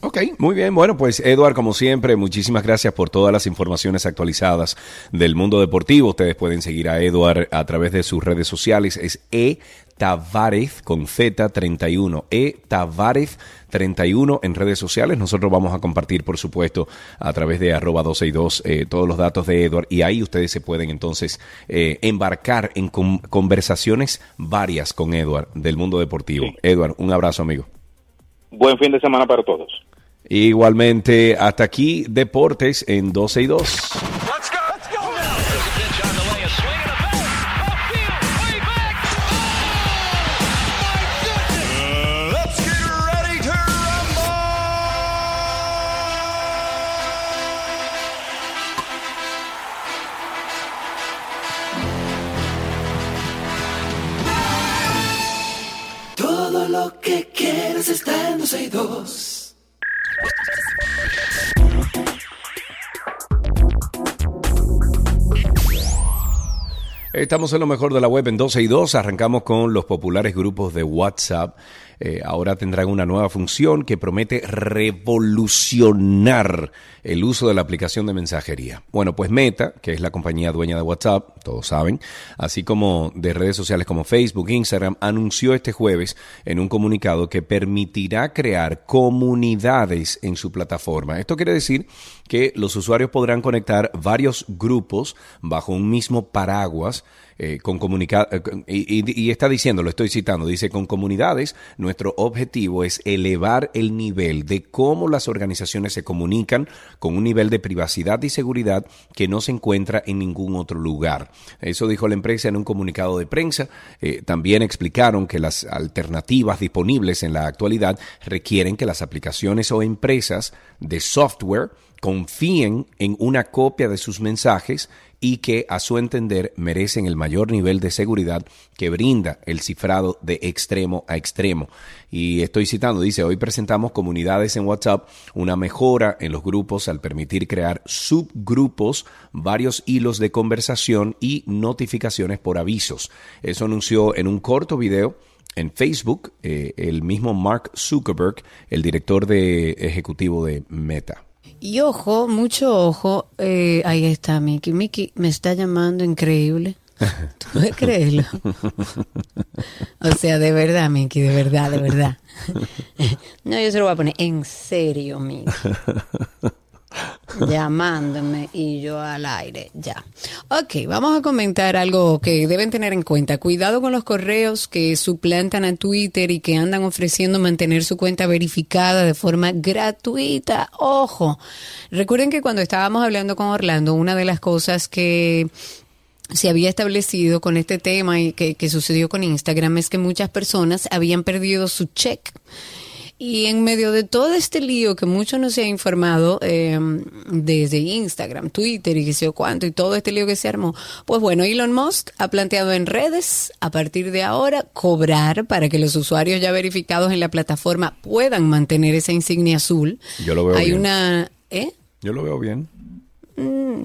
Ok, muy bien. Bueno, pues Eduard, como siempre, muchísimas gracias por todas las informaciones actualizadas del mundo deportivo. Ustedes pueden seguir a Eduard a través de sus redes sociales. Es E Tavares con Z31. E Tavares 31 en redes sociales. Nosotros vamos a compartir, por supuesto, a través de arroba 262 eh, todos los datos de Eduard y ahí ustedes se pueden entonces eh, embarcar en con- conversaciones varias con Eduard del mundo deportivo. Sí. Eduard, un abrazo, amigo. Buen fin de semana para todos. Igualmente, hasta aquí Deportes en 12 y 2. Todo lo que quieres está en 12 y 2. Estamos en lo mejor de la web en 12 y 2. Arrancamos con los populares grupos de WhatsApp. Eh, ahora tendrán una nueva función que promete revolucionar el uso de la aplicación de mensajería. Bueno, pues Meta, que es la compañía dueña de WhatsApp, todos saben, así como de redes sociales como Facebook, Instagram, anunció este jueves en un comunicado que permitirá crear comunidades en su plataforma. Esto quiere decir que los usuarios podrán conectar varios grupos bajo un mismo paraguas eh, con comunica eh, y, y- y está diciendo, lo estoy citando, dice con comunidades, nuestro objetivo es elevar el nivel de cómo las organizaciones se comunican con un nivel de privacidad y seguridad que no se encuentra en ningún otro lugar. Eso dijo la empresa en un comunicado de prensa. Eh, también explicaron que las alternativas disponibles en la actualidad requieren que las aplicaciones o empresas de software confíen en una copia de sus mensajes y que a su entender merecen el mayor nivel de seguridad que brinda el cifrado de extremo a extremo. Y estoy citando, dice, hoy presentamos comunidades en WhatsApp, una mejora en los grupos al permitir crear subgrupos, varios hilos de conversación y notificaciones por avisos. Eso anunció en un corto video en Facebook eh, el mismo Mark Zuckerberg, el director de ejecutivo de Meta. Y ojo, mucho ojo. eh, ahí está Mickey. Mickey me está llamando increíble. ¿Tú puedes creerlo? O sea, de verdad, Mickey, de verdad, de verdad. No, yo se lo voy a poner en serio, Mickey. Llamándome y yo al aire, ya. Ok, vamos a comentar algo que deben tener en cuenta. Cuidado con los correos que suplantan a Twitter y que andan ofreciendo mantener su cuenta verificada de forma gratuita. Ojo, recuerden que cuando estábamos hablando con Orlando, una de las cosas que se había establecido con este tema y que, que sucedió con Instagram es que muchas personas habían perdido su check. Y en medio de todo este lío que mucho no se ha informado eh, desde Instagram, Twitter y qué sé yo cuánto, y todo este lío que se armó, pues bueno, Elon Musk ha planteado en redes a partir de ahora cobrar para que los usuarios ya verificados en la plataforma puedan mantener esa insignia azul. Yo lo veo Hay bien. una... ¿Eh? Yo lo veo bien.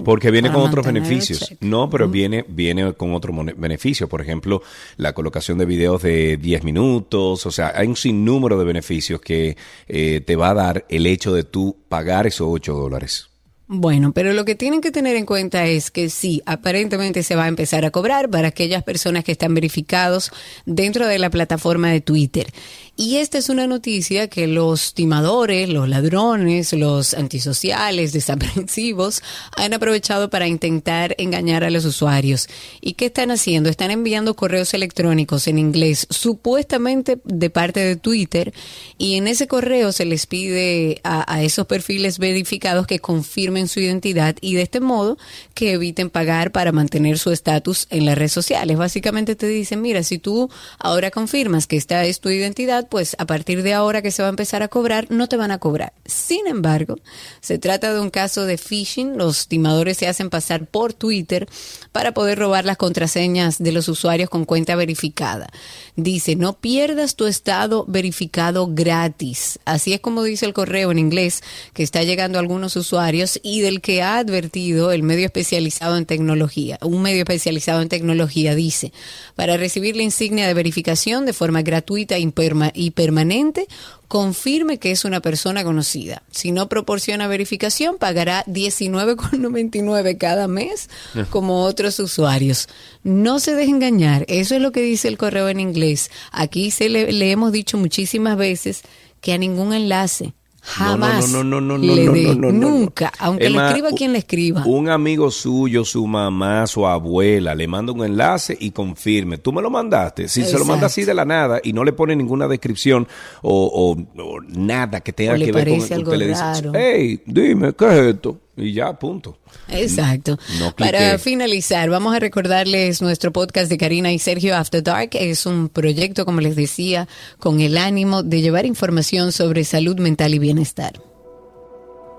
Porque viene con otros beneficios. No, pero viene, viene con otros mone- beneficios. Por ejemplo, la colocación de videos de 10 minutos. O sea, hay un sinnúmero de beneficios que eh, te va a dar el hecho de tú pagar esos 8 dólares. Bueno, pero lo que tienen que tener en cuenta es que sí, aparentemente se va a empezar a cobrar para aquellas personas que están verificados dentro de la plataforma de Twitter. Y esta es una noticia que los timadores, los ladrones, los antisociales, desaprensivos han aprovechado para intentar engañar a los usuarios. ¿Y qué están haciendo? Están enviando correos electrónicos en inglés, supuestamente de parte de Twitter, y en ese correo se les pide a, esos perfiles verificados que confirmen su identidad y de este modo que eviten pagar para mantener su estatus en las redes sociales. Básicamente te dicen, mira, si tú ahora confirmas que esta es tu identidad, pues a partir de ahora que se va a empezar a cobrar, no te van a cobrar. Sin embargo, se trata de un caso de phishing. Los timadores se hacen pasar por Twitter para poder robar las contraseñas de los usuarios con cuenta verificada. Dice, no pierdas tu estado verificado gratis. Así es como dice el correo en inglés que está llegando a algunos usuarios y del que ha advertido el medio especializado en tecnología. Un medio especializado en tecnología dice, para recibir la insignia de verificación de forma gratuita perma- y permanente, confirme que es una persona conocida. Si no proporciona verificación, pagará 19,99 cada mes como otros usuarios. No se deje engañar, eso es lo que dice el correo en inglés. Aquí se le, le hemos dicho muchísimas veces que a ningún enlace jamás no, no, no, no, le no, dé, no, no, no, no. nunca, aunque Es le escriba quien le escriba. Un amigo suyo, su mamá, su abuela, le manda un enlace y confirme. Tú me lo mandaste. Si se lo manda así de la nada y no le pone ninguna descripción o, o- o nada que tenga O le que ver con algo usted le dice, raro. hey, dime, ¿qué es esto? Y ya, punto. Exacto. No Para finalizar, vamos a recordarles nuestro podcast de Karina y Sergio After Dark. Es un proyecto, como les decía, con el ánimo de llevar información sobre salud mental y bienestar.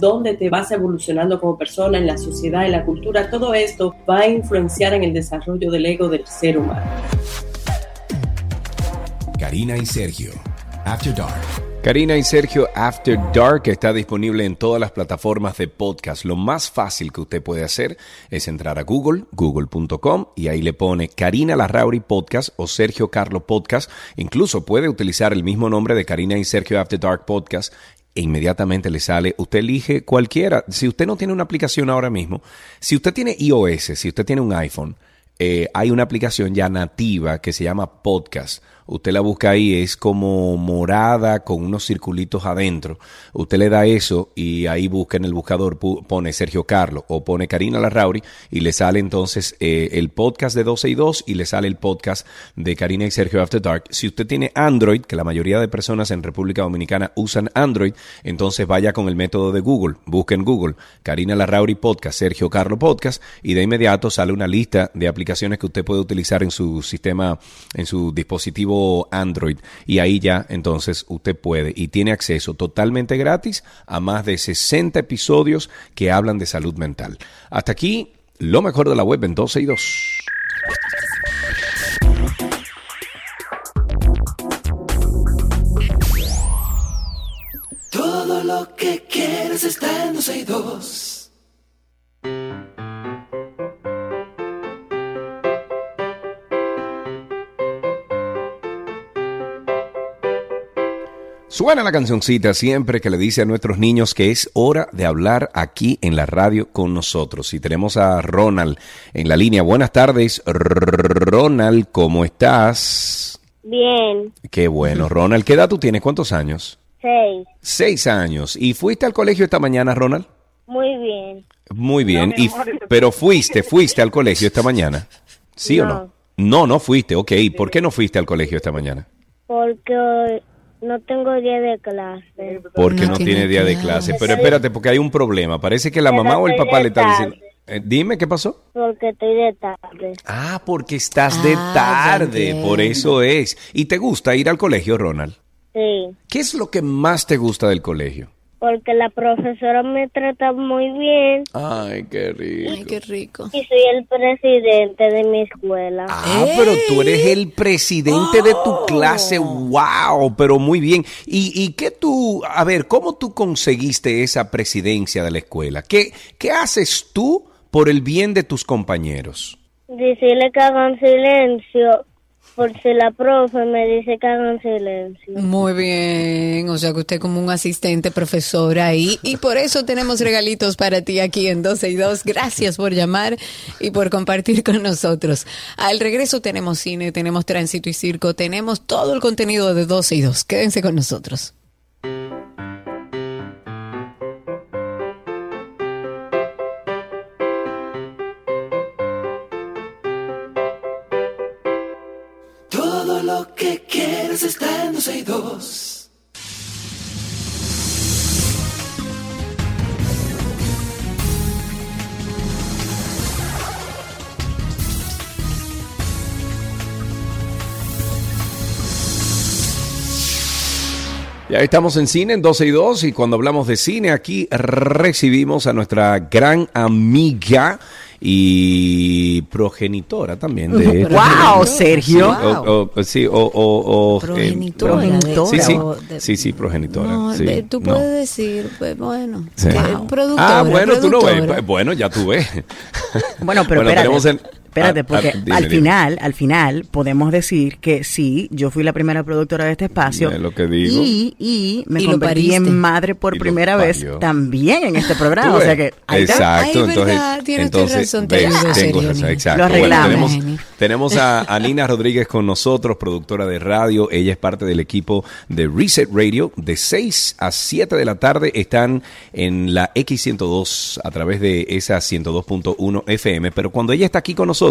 donde te vas evolucionando como persona en la sociedad, en la cultura. Todo esto va a influenciar en el desarrollo del ego del ser humano. Karina y Sergio. After Dark. Karina y Sergio After Dark está disponible en todas las plataformas de podcast. Lo más fácil que usted puede hacer es entrar a Google, google.com, y ahí le pone Karina Larrauri Podcast o Sergio Carlo Podcast. Incluso puede utilizar el mismo nombre de Karina y Sergio After Dark Podcast e inmediatamente le sale, usted elige cualquiera. Si usted no tiene una aplicación ahora mismo, si usted tiene iOS, si usted tiene un iPhone, eh, hay una aplicación ya nativa que se llama Podcast. Usted la busca ahí, es como morada con unos circulitos adentro. Usted le da eso y ahí busca en el buscador, pone Sergio Carlos o pone Karina Larrauri y le sale entonces eh, el podcast de 12 y 2 y le sale el podcast de Karina y Sergio After Dark. Si usted tiene Android, que la mayoría de personas en República Dominicana usan Android, entonces vaya con el método de Google. Busque en Google Karina Larrauri Podcast, Sergio Carlo Podcast y de inmediato sale una lista de aplicaciones que usted puede utilizar en su sistema, en su dispositivo Android y ahí ya entonces usted puede y tiene acceso totalmente gratis a más de 60 episodios que hablan de salud mental. Hasta aquí lo mejor de la web en 12 y 2. Todo lo que quieres está en 12 y 2. Suena la cancioncita siempre que le dice a nuestros niños que es hora de hablar aquí en la radio con nosotros. Y tenemos a Ronald en la línea. Buenas tardes, Ronald, ¿cómo estás? Bien, Qué bueno, Ronald. ¿Qué edad tú tienes? ¿Cuántos años? seis. Seis años. ¿Y fuiste al colegio esta mañana, Ronald? Muy bien. Muy bien. Y, pero fuiste, fuiste al colegio esta mañana. ¿Sí o no? No, no fuiste. Ok. ¿Por qué no fuiste al colegio esta mañana? Porque no tengo día de clase. Porque no, tiene día de clase. Pero espérate, porque hay un problema. Parece que la Pero mamá o el papá le está diciendo... Eh, dime, ¿qué pasó? Porque estoy de tarde. Ah, porque estás de Ah, tarde. Por eso es. ¿Y te gusta ir al colegio, Ronald? Sí. ¿Qué es lo que más te gusta del colegio? Porque la profesora me trata muy bien. Ay, qué rico. Ay, qué rico. Y soy el presidente de mi escuela. Ah, pero tú eres el presidente de tu clase. Wow, pero muy bien. ¿Y, y qué tú, a ver, cómo tú conseguiste esa presidencia de la escuela? ¿Qué, qué haces tú por el bien de tus compañeros? Decirle que hagan silencio. Por si la profe me dice que hagan silencio. Muy bien, o sea que usted como un asistente profesor ahí y por eso tenemos regalitos para ti aquí en 12 y 2. Gracias por llamar y por compartir con nosotros. Al regreso tenemos cine, tenemos tránsito y circo, tenemos todo el contenido de 12 y 2. Quédense con nosotros. En 12 y 2. Ya estamos en cine en 12 y 2 y cuando hablamos de cine aquí recibimos a nuestra gran amiga y progenitora también de Wow, Sergio. Sí, o, o- sí, o, o- o, eh, Progenitora sí, sí, de- sí, sí, progenitora. No, sí, de- tú no. puedes decir, pues bueno, Sí. que Wow. productora, Ah, bueno, tú lo ves. Bueno, ya tú ves. Bueno, pero espérate, tenemos el- espérate, ah, ah, porque dime, al dime. final, al final podemos decir que sí, yo fui la primera productora de este espacio Es lo que digo. y, y me Y convertí en madre por Y primera vez también en este programa, o sea que. Exacto, Ay, entonces, entonces razón, ves, tengo razón, exacto. Lo arreglamos. tenemos a, a Nina Rodríguez con nosotros, productora de radio. Ella es parte del equipo de Reset Radio. De 6 a 7 de la tarde están en la X102 a través de esa 102.1 FM. Pero cuando ella está aquí con nosotros,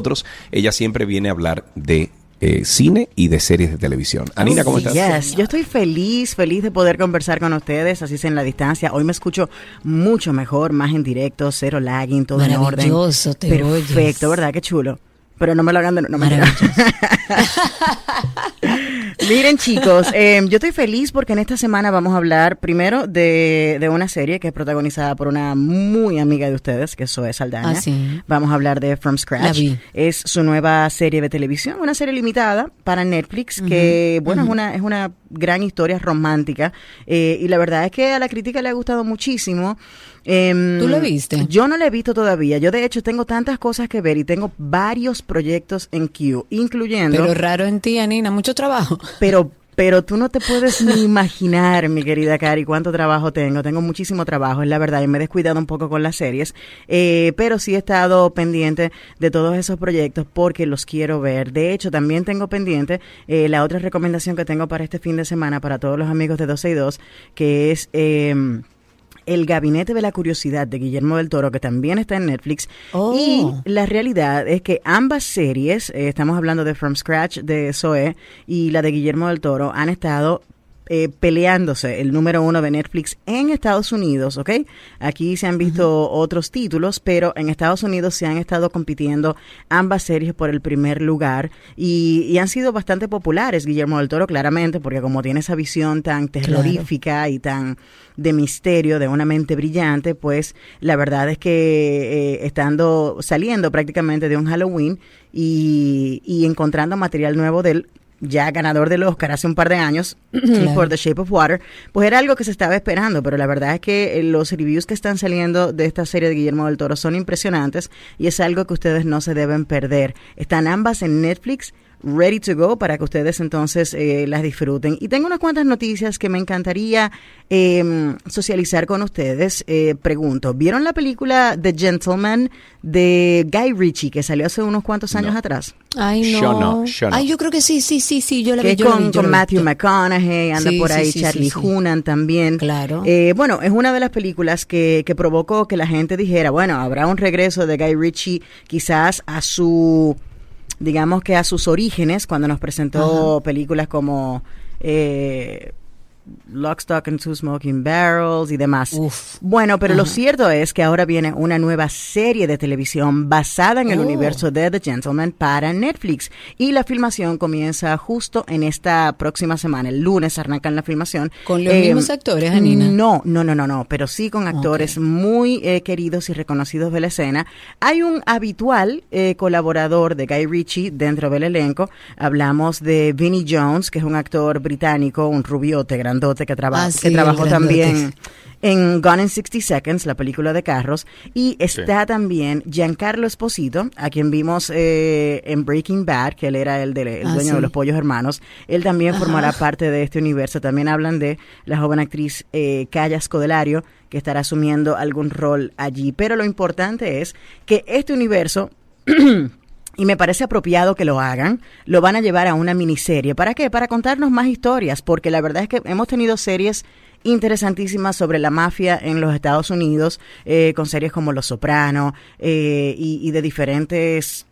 ella siempre viene a hablar de eh, cine y de series de televisión. Anina, ¿cómo estás? yes. Yo estoy feliz, feliz de poder conversar con ustedes, así sea en la distancia. Hoy me escucho mucho mejor, más en directo, cero lagging, todo en orden. Maravilloso, te Perfecto, oyes. ¿verdad? Qué chulo. Pero no me lo hagan de no, me Miren chicos, eh, yo estoy feliz porque en esta semana vamos a hablar primero de, de una serie que es protagonizada por una muy amiga de ustedes, que es Zoe Saldaña. Ah, sí. Vamos a hablar de From Scratch. Es su nueva serie de televisión, una serie limitada para Netflix que, bueno, es una es una gran historia romántica eh, y la verdad es que a la crítica le ha gustado muchísimo. Em, ¿Tú la viste? Yo no la he visto todavía. Yo de hecho tengo tantas cosas que ver y tengo varios proyectos en queue, incluyendo Pero raro en ti, Anina, mucho trabajo. pero pero tú no te puedes ni imaginar, mi querida Cari, cuánto trabajo tengo. Tengo muchísimo trabajo, es la verdad, y me he descuidado un poco con las series. Eh, pero sí he estado pendiente de todos esos proyectos porque los quiero ver. De hecho, también tengo pendiente eh, la otra recomendación que tengo para este fin de semana para todos los amigos de 12 y 2, que es... Eh, el Gabinete de la Curiosidad de Guillermo del Toro, que también está en Netflix. Oh. Y la realidad es que ambas series, eh, estamos hablando de From Scratch de Zoe y la de Guillermo del Toro, han estado eh, peleándose el número uno de Netflix en Estados Unidos, ¿ok? Aquí se han visto otros títulos, pero en Estados Unidos se han estado compitiendo ambas series por el primer lugar y, y han sido bastante populares. Guillermo del Toro, claramente, porque como tiene esa visión tan terrorífica y tan de misterio, de una mente brillante, pues la verdad es que eh, estando saliendo prácticamente de un Halloween y, y encontrando material nuevo del ya ganador del Oscar hace un par de años Claro. por The Shape of Water, pues era algo que se estaba esperando, pero la verdad es que eh, los reviews que están saliendo de esta serie de Guillermo del Toro son impresionantes y es algo que ustedes no se deben perder. Están ambas en Netflix. Ready to go para que ustedes entonces eh, las disfruten. Y tengo unas cuantas noticias que me encantaría eh, socializar con ustedes. Eh, pregunto, ¿vieron la película The Gentleman de Guy Ritchie que salió hace unos cuantos años atrás? Ay, no. Yo no, yo no. Ay, yo creo que sí, sí, sí, sí, yo la que vi, la con, vi, yo con vi. Matthew McConaughey, anda Sí, por ahí sí, Charlie sí, sí. Hunnam también. Claro. Eh, bueno, es una de las películas que, que provocó que la gente dijera, bueno, habrá un regreso de Guy Ritchie quizás a su, digamos que a sus orígenes, cuando nos presentó películas como... Eh, Lock, Stock and Two Smoking Barrels y demás. Uf. Bueno, pero lo cierto es que ahora viene una nueva serie de televisión basada en el Oh. universo de The Gentleman para Netflix y la filmación comienza justo en esta próxima semana. El lunes arrancan la filmación. ¿Con los Eh, mismos actores, Anina? No, no, no, no, no, pero sí con actores muy eh, queridos y reconocidos de la escena. Hay un habitual eh, colaborador de Guy Ritchie dentro del elenco. Hablamos de Vinnie Jones, que es un actor británico, un rubiote grandote que, traba- Ah, que trabajó grandote. también en Gone in 60 Seconds, la película de carros, y está también Giancarlo Esposito, a quien vimos eh, en Breaking Bad, que él era el, de- el Ah, dueño sí. de los pollos hermanos. Él también Ajá. formará parte de este universo. También hablan de la joven actriz eh, Calla Scodelario, que estará asumiendo algún rol allí. Pero lo importante es que este universo y me parece apropiado que lo hagan, lo van a llevar a una miniserie. ¿Para qué? Para contarnos más historias, porque la verdad es que hemos tenido series interesantísimas sobre la mafia en los Estados Unidos, eh, con series como Los Soprano eh, y, y de diferentes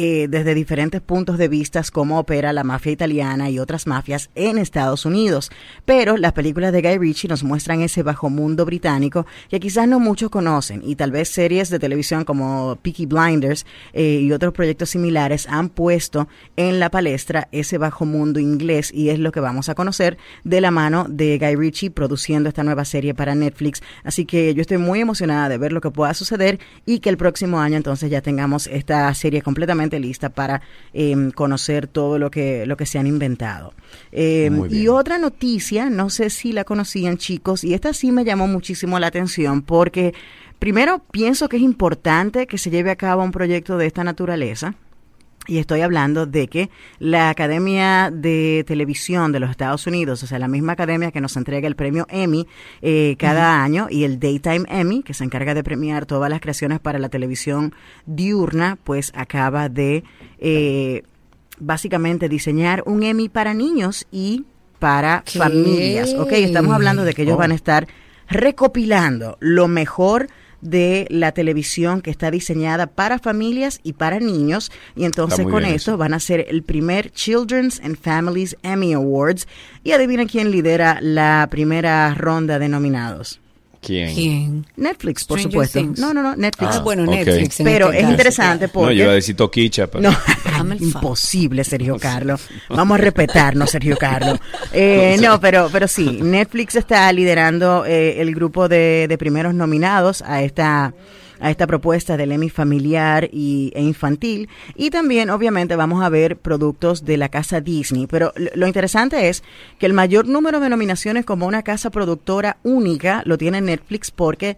eh, desde diferentes puntos de vista cómo opera la mafia italiana y otras mafias en Estados Unidos. Pero las películas de Guy Ritchie nos muestran ese bajo mundo británico que quizás no muchos conocen y tal vez series de televisión como Peaky Blinders eh, y otros proyectos similares han puesto en la palestra ese bajo mundo inglés y es lo que vamos a conocer de la mano de Guy Ritchie produciendo esta nueva serie para Netflix. Así que yo estoy muy emocionada de ver lo que pueda suceder y que el próximo año entonces ya tengamos esta serie completamente lista para eh, conocer todo lo que, lo que se han inventado. Eh, bien. y otra noticia, no sé si la conocían chicos, y esta sí me llamó muchísimo la atención porque primero pienso que es importante que se lleve a cabo un proyecto de esta naturaleza. Y estoy hablando de que la Academia de Televisión de los Estados Unidos, o sea, la misma academia que nos entrega el premio Emmy eh, cada año y el Daytime Emmy, que se encarga de premiar todas las creaciones para la televisión diurna, pues acaba de eh, básicamente diseñar un Emmy para niños y para ¿Qué? familias. Ok, estamos hablando de que ellos Oh. van a estar recopilando lo mejor de la televisión que está diseñada para familias y para niños y entonces con esto eso. van a ser el primer Children's and Families Emmy Awards y adivina quién lidera la primera ronda de nominados. ¿Quién? ¿Quién? Netflix, por Stranger supuesto. Things. No, no, no, Netflix. Ah, bueno, ok. Netflix. en Pero este es caso, interesante porque No, yo iba a decir Toquicha, pero... no, imposible, Sergio Carlos. Vamos a respetarnos, Sergio Carlos. Eh, no, pero, pero sí, Netflix está liderando eh, el grupo de, de primeros nominados a esta a esta propuesta del Emmy familiar y, e infantil y también obviamente vamos a ver productos de la casa Disney pero lo, interesante es que el mayor número de nominaciones como una casa productora única lo tiene Netflix porque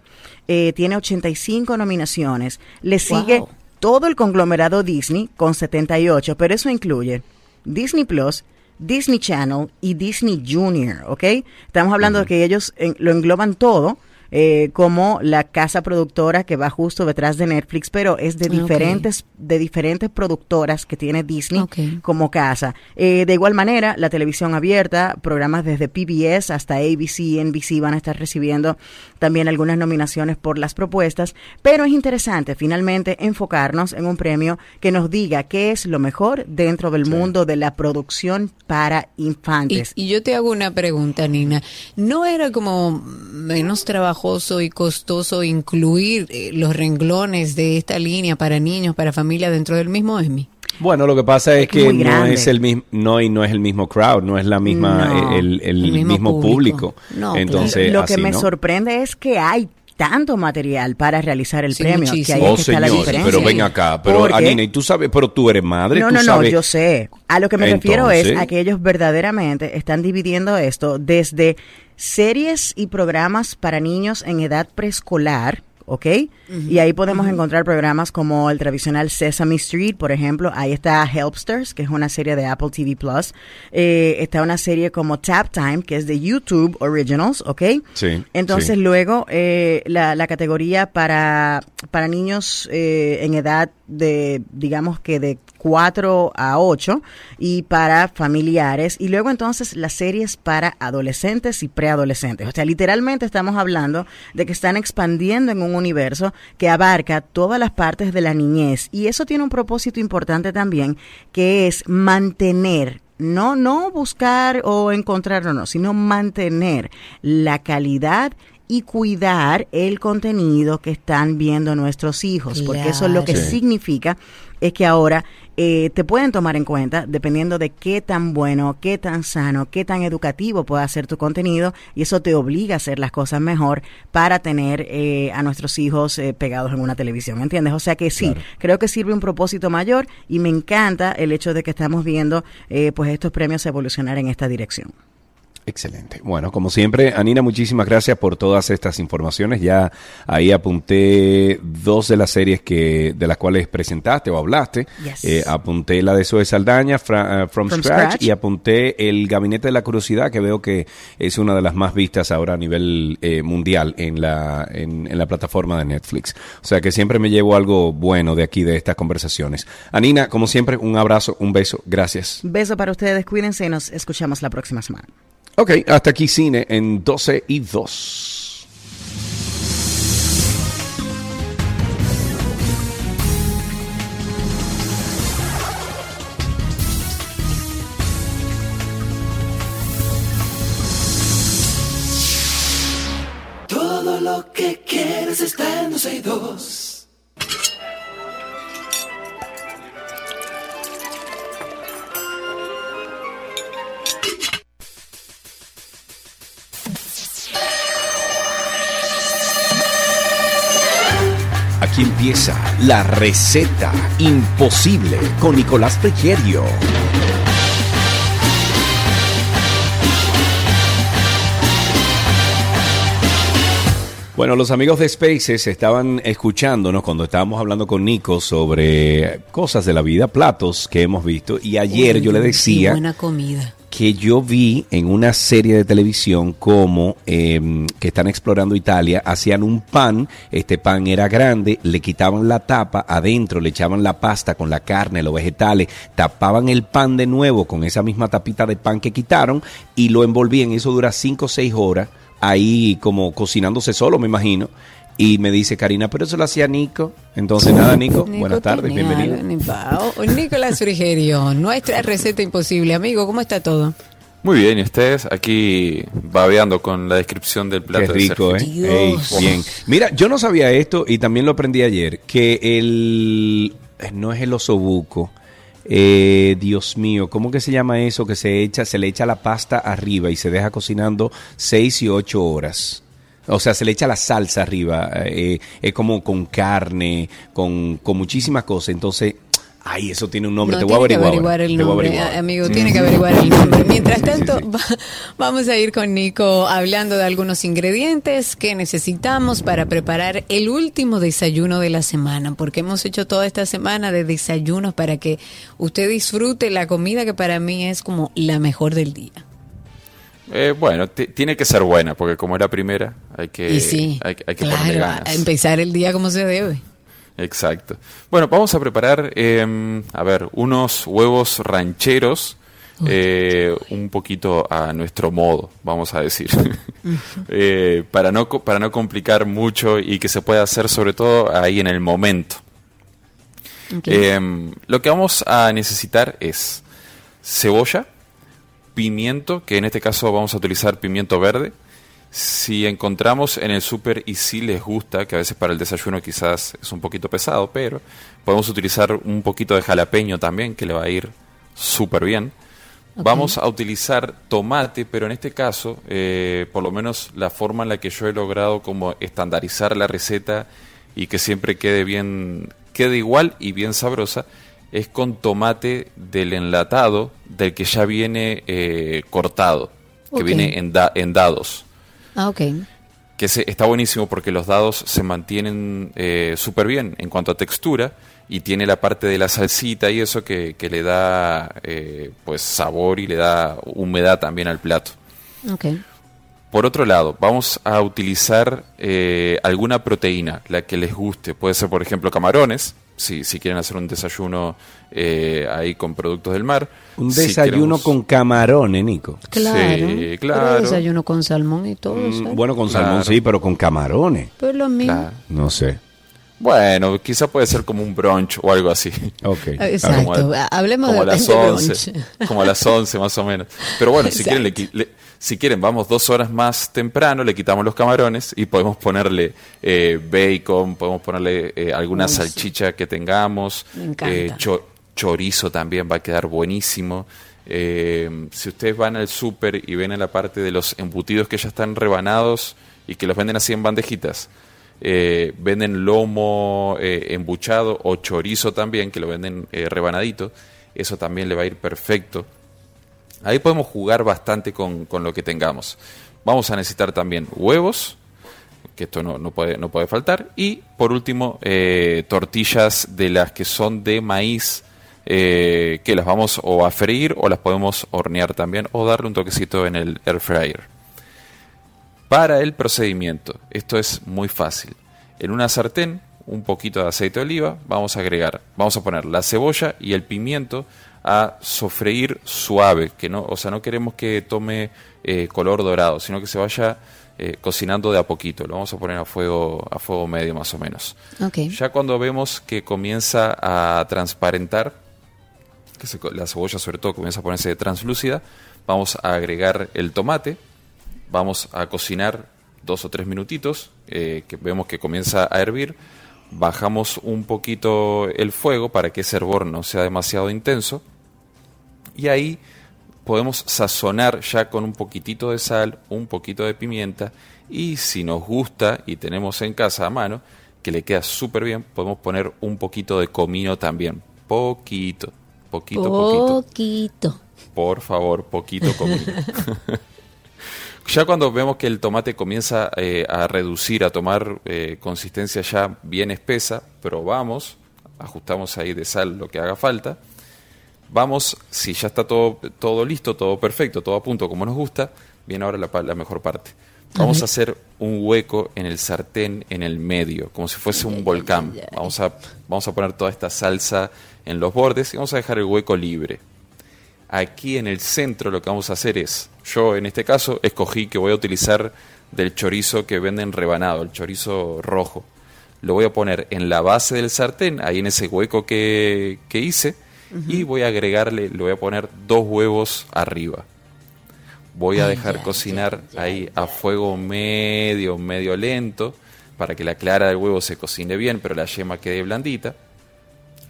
eh, tiene 85 nominaciones le sigue Wow. todo el conglomerado Disney con 78, pero eso incluye Disney Plus, Disney Channel y Disney Junior, ¿ok? Estamos hablando de que ellos en- lo engloban todo. Eh, como la casa productora que va justo detrás de Netflix, pero es de Ah, diferentes de diferentes productoras que tiene Disney como casa. Eh, de igual manera, la televisión abierta, programas desde PBS hasta ABC, NBC van a estar recibiendo también algunas nominaciones por las propuestas, pero es interesante finalmente enfocarnos en un premio que nos diga qué es lo mejor dentro del mundo de la producción para Y, infantes. y yo te hago una pregunta, Nina. ¿No era como menos trabajoso y costoso incluir eh, los renglones de esta línea para niños, para familia dentro del mismo Emmy? Bueno, lo que pasa es que no es el mismo, no y no es el mismo crowd, no es la misma No. eh, el, el El mismo mismo, público. público. No, Entonces, lo que así, me ¿no? sorprende es que hay tanto material para realizar el Sí, premio, que muchísimo. ahí es Oh, que está la diferencia. pero ven acá, pero Anina, y tú sabes, pero tú eres madre, No, tú no, no, sabes. yo sé. A lo que me refiero es a que ellos verdaderamente están dividiendo esto desde series y programas para niños en edad preescolar, ¿ok? Y ahí podemos encontrar programas como el tradicional Sesame Street, por ejemplo. Ahí está Helpsters, que es una serie de Apple TV Plus. Eh, está una serie como Tap Time, que es de YouTube Originals, ¿ok? Sí, Entonces sí. luego eh, la, la categoría para, para niños eh, en edad de, digamos que de 4 a 8 y para familiares y luego entonces las series para adolescentes y preadolescentes. O sea, literalmente estamos hablando de que están expandiendo en un universo que abarca todas las partes de la niñez y eso tiene un propósito importante también que es mantener no, no buscar o encontrar o no, sino mantener la calidad y cuidar el contenido que están viendo nuestros hijos, porque eso lo que significa es que ahora eh, te pueden tomar en cuenta dependiendo de qué tan bueno, qué tan sano, qué tan educativo pueda ser tu contenido y eso te obliga a hacer las cosas mejor para tener eh, a nuestros hijos eh, pegados en una televisión, ¿entiendes? O sea que sí, creo que sirve un propósito mayor y me encanta el hecho de que estamos viendo eh, pues estos premios evolucionar en esta dirección. Excelente. Bueno, como siempre, Anina, muchísimas gracias por todas estas informaciones. Ya ahí apunté dos de las series que de las cuales presentaste o hablaste. Yes. Eh, apunté la de Zoe Saldaña, Fra- eh, From, From Scratch, Scratch. y apunté El Gabinete de la Curiosidad, que veo que es una de las más vistas ahora a nivel eh, mundial en la, en, en la plataforma de Netflix. O sea que siempre me llevo algo bueno de aquí, de estas conversaciones. Anina, como siempre, un abrazo, un beso. Gracias. Beso para ustedes, cuídense y nos escuchamos la próxima semana. Ok, hasta aquí cine en 12 y 2. Todo lo que quieres está en 12 y 2. Aquí empieza la receta imposible con Nicolás Frigerio. Bueno, los amigos de Spaces estaban escuchándonos cuando estábamos hablando con Nico sobre cosas de la vida, platos que hemos visto. Y ayer Uy, yo le qué decía buena comida. Que yo vi en una serie de televisión como eh, que están explorando Italia, hacían un pan, este pan era grande, le quitaban la tapa, adentro le echaban la pasta con la carne, los vegetales, tapaban el pan de nuevo con esa misma tapita de pan que quitaron y lo envolvían, eso dura 5 o 6 horas, ahí como cocinándose solo, me imagino. Y me dice Karina, pero eso lo hacía Nico. Entonces, nada, Nico, Nico buenas tardes, bienvenido. Nicolás Frigerio, nuestra receta imposible. Amigo, ¿cómo está todo? Muy bien, y ustedes aquí babeando con la descripción del Qué plato de rico, ¿eh? Ey, Dios. bien. Mira, yo no sabía esto y también lo aprendí ayer, que el... eh, No es el osobuco. Eh, Dios mío, ¿cómo que se llama eso? Que se echa, se le echa la pasta arriba y se deja cocinando seis y ocho horas. O sea, se le echa la salsa arriba. eh, es como con carne, con, con muchísimas cosas. Entonces, ay, eso tiene un nombre. No, Te voy a tiene que averiguar. el Te voy a nombre, averiguar. amigo, Sí. tiene que averiguar el nombre. Mientras tanto, va- vamos a ir con Nico hablando de algunos ingredientes que necesitamos para preparar el último desayuno de la semana, porque hemos hecho toda esta semana de desayunos para que usted disfrute la comida que para mí es como la mejor del día. Eh, bueno, ti- tiene que ser buena, porque como es la primera, hay que, y sí, hay, hay que ponerle claro, ganas. a empezar el día como se debe. Exacto. Bueno, vamos a preparar, eh, a ver, unos huevos rancheros, eh, un poquito a nuestro modo, vamos a decir, Eh, para no para no complicar mucho y que se pueda hacer sobre todo ahí en el momento. Eh, lo que vamos a necesitar es cebolla, pimiento, que en este caso vamos a utilizar pimiento verde. Si encontramos en el súper y si les gusta, que a veces para el desayuno quizás es un poquito pesado, pero podemos utilizar un poquito de jalapeño también, que le va a ir súper bien. Vamos a utilizar tomate, pero en este caso, eh, por lo menos la forma en la que yo he logrado como estandarizar la receta y que siempre quede bien, quede igual y bien sabrosa, es con tomate del enlatado, del que ya viene eh, cortado, que viene en, da- en dados. Ah, ok. que se- está buenísimo porque los dados se mantienen eh, súper bien en cuanto a textura y tiene la parte de la salsita y eso que, que le da eh, pues sabor y le da humedad también al plato. Ok. Por otro lado, vamos a utilizar eh, alguna proteína, la que les guste. Puede ser, por ejemplo, camarones, si, si quieren hacer un desayuno eh, ahí con productos del mar. Un Si desayuno queremos- con camarones, Nico. Claro. Sí, Pero claro. desayuno con salmón y todo. Mm, bueno, con Claro. salmón sí, pero con camarones. Pues lo mismo. Claro. No sé. Bueno, quizá puede ser como un brunch o algo así. Ok. Exacto. Como a- Hablemos como a de, las de 11, brunch. como a las 11 más o menos. Pero bueno, si quieren, le si quieren, vamos dos horas más temprano, le quitamos los camarones y podemos ponerle eh, bacon, podemos ponerle eh, alguna Uy, sí. salchicha que tengamos, Me encanta. eh, cho- chorizo también va a quedar buenísimo. Eh, si ustedes van al súper y ven en la parte de los embutidos que ya están rebanados y que los venden así en bandejitas, eh, venden lomo eh, embuchado o chorizo también, que lo venden eh, rebanadito, eso también le va a ir perfecto. Ahí podemos jugar bastante con, con lo que tengamos. Vamos a necesitar también huevos, que esto no, no puede, no puede faltar. Y por último, eh, tortillas de las que son de maíz, que las vamos o a freír o las podemos hornear también o darle un toquecito en el air fryer. Para el procedimiento, esto es muy fácil. En una sartén, un poquito de aceite de oliva, vamos a agregar, vamos a poner la cebolla y el pimiento a sofreír suave, que no, o sea, no queremos que tome eh, color dorado, sino que se vaya eh, cocinando de a poquito. Lo vamos a poner a fuego, a fuego medio más o menos. Ok. Ya cuando vemos que comienza a transparentar, que se la cebolla sobre todo comienza a ponerse translúcida, vamos a agregar el tomate, vamos a cocinar dos o tres minutitos, eh, que vemos que comienza a hervir, bajamos un poquito el fuego para que ese hervor no sea demasiado intenso y ahí podemos sazonar ya con un poquitito de sal, un poquito de pimienta y si nos gusta y tenemos en casa a mano, que le queda súper bien, podemos poner un poquito de comino también, poquito, poquito, poquito. Poquito. Por favor, poquito comino. ya cuando vemos que el tomate comienza eh, a reducir, a tomar eh, consistencia ya bien espesa, probamos, ajustamos ahí de sal lo que haga falta. Vamos, si ya está todo, todo listo, todo perfecto, todo a punto como nos gusta, viene ahora la, mejor parte. Vamos ver. a hacer un hueco en el sartén en el medio, como si fuese un volcán. Vamos a, vamos a poner toda esta salsa en los bordes y vamos a dejar el hueco libre. Aquí en el centro lo que vamos a hacer es, yo en este caso escogí que voy a utilizar del chorizo que venden rebanado, el chorizo rojo. Lo voy a poner en la base del sartén, ahí en ese hueco que, que hice, y voy a agregarle, le voy a poner dos huevos arriba. Voy a dejar cocinar ahí a fuego medio, medio lento, para que la clara del huevo se cocine bien, pero la yema quede blandita.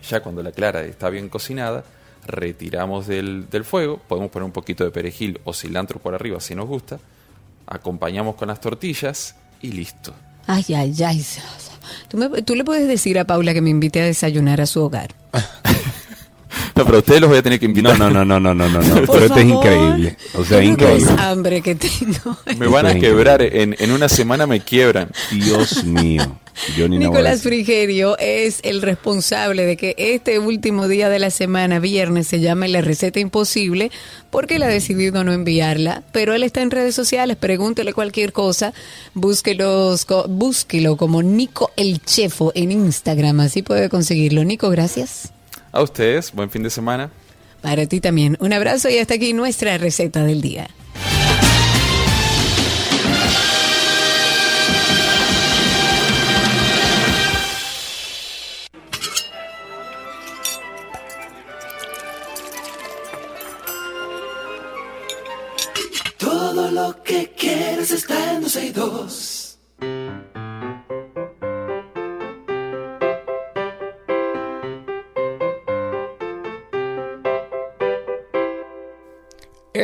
Ya cuando la clara está bien cocinada, retiramos del, del fuego, podemos poner un poquito de perejil o cilantro por arriba si nos gusta, acompañamos con las tortillas y listo. Ay, ay, ay. ¿Tú, me- tú le puedes decir a Paula que me invite a desayunar a su hogar. No, pero ustedes los voy a tener que invitar. No, no, no, no, no, no, no. Por Pero esto es favor. increíble. O sea, increíble. Es hambre que tengo. Me van a quebrar, en, en una semana me quiebran. Dios mío. Yo ni Nicolás. Frigerio es el responsable de que este último día de la semana, viernes, se llame la receta imposible, porque él ha decidido no enviarla, pero él está en redes sociales, pregúntele cualquier cosa, búsquelos, co- búsquelo como Nico el Chefo en Instagram, así puede conseguirlo. Nico, gracias. A ustedes, buen fin de semana. Para ti también. Un abrazo y hasta aquí nuestra receta del día.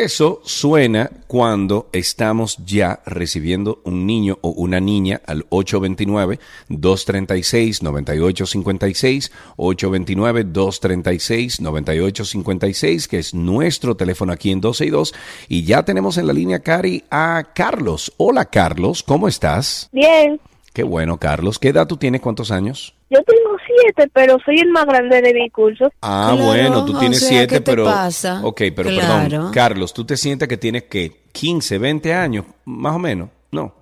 Eso suena cuando estamos ya recibiendo un niño o una niña al 829-236-9856, 829-236-9856, que es nuestro teléfono aquí en 12 y 2. Y ya tenemos en la línea, Cari, a Carlos. Hola, Carlos, ¿cómo estás? Bien, Qué bueno, Carlos. ¿Qué edad tú tienes? ¿Cuántos años? yo tengo siete, pero soy el más grande de mi curso. Ah, Claro, bueno, tú o tienes sea, siete, ¿qué te pero... pasa? Ok, pero Claro. perdón, Carlos, ¿tú te sientes que tienes que 15, 20 años, más o menos? No.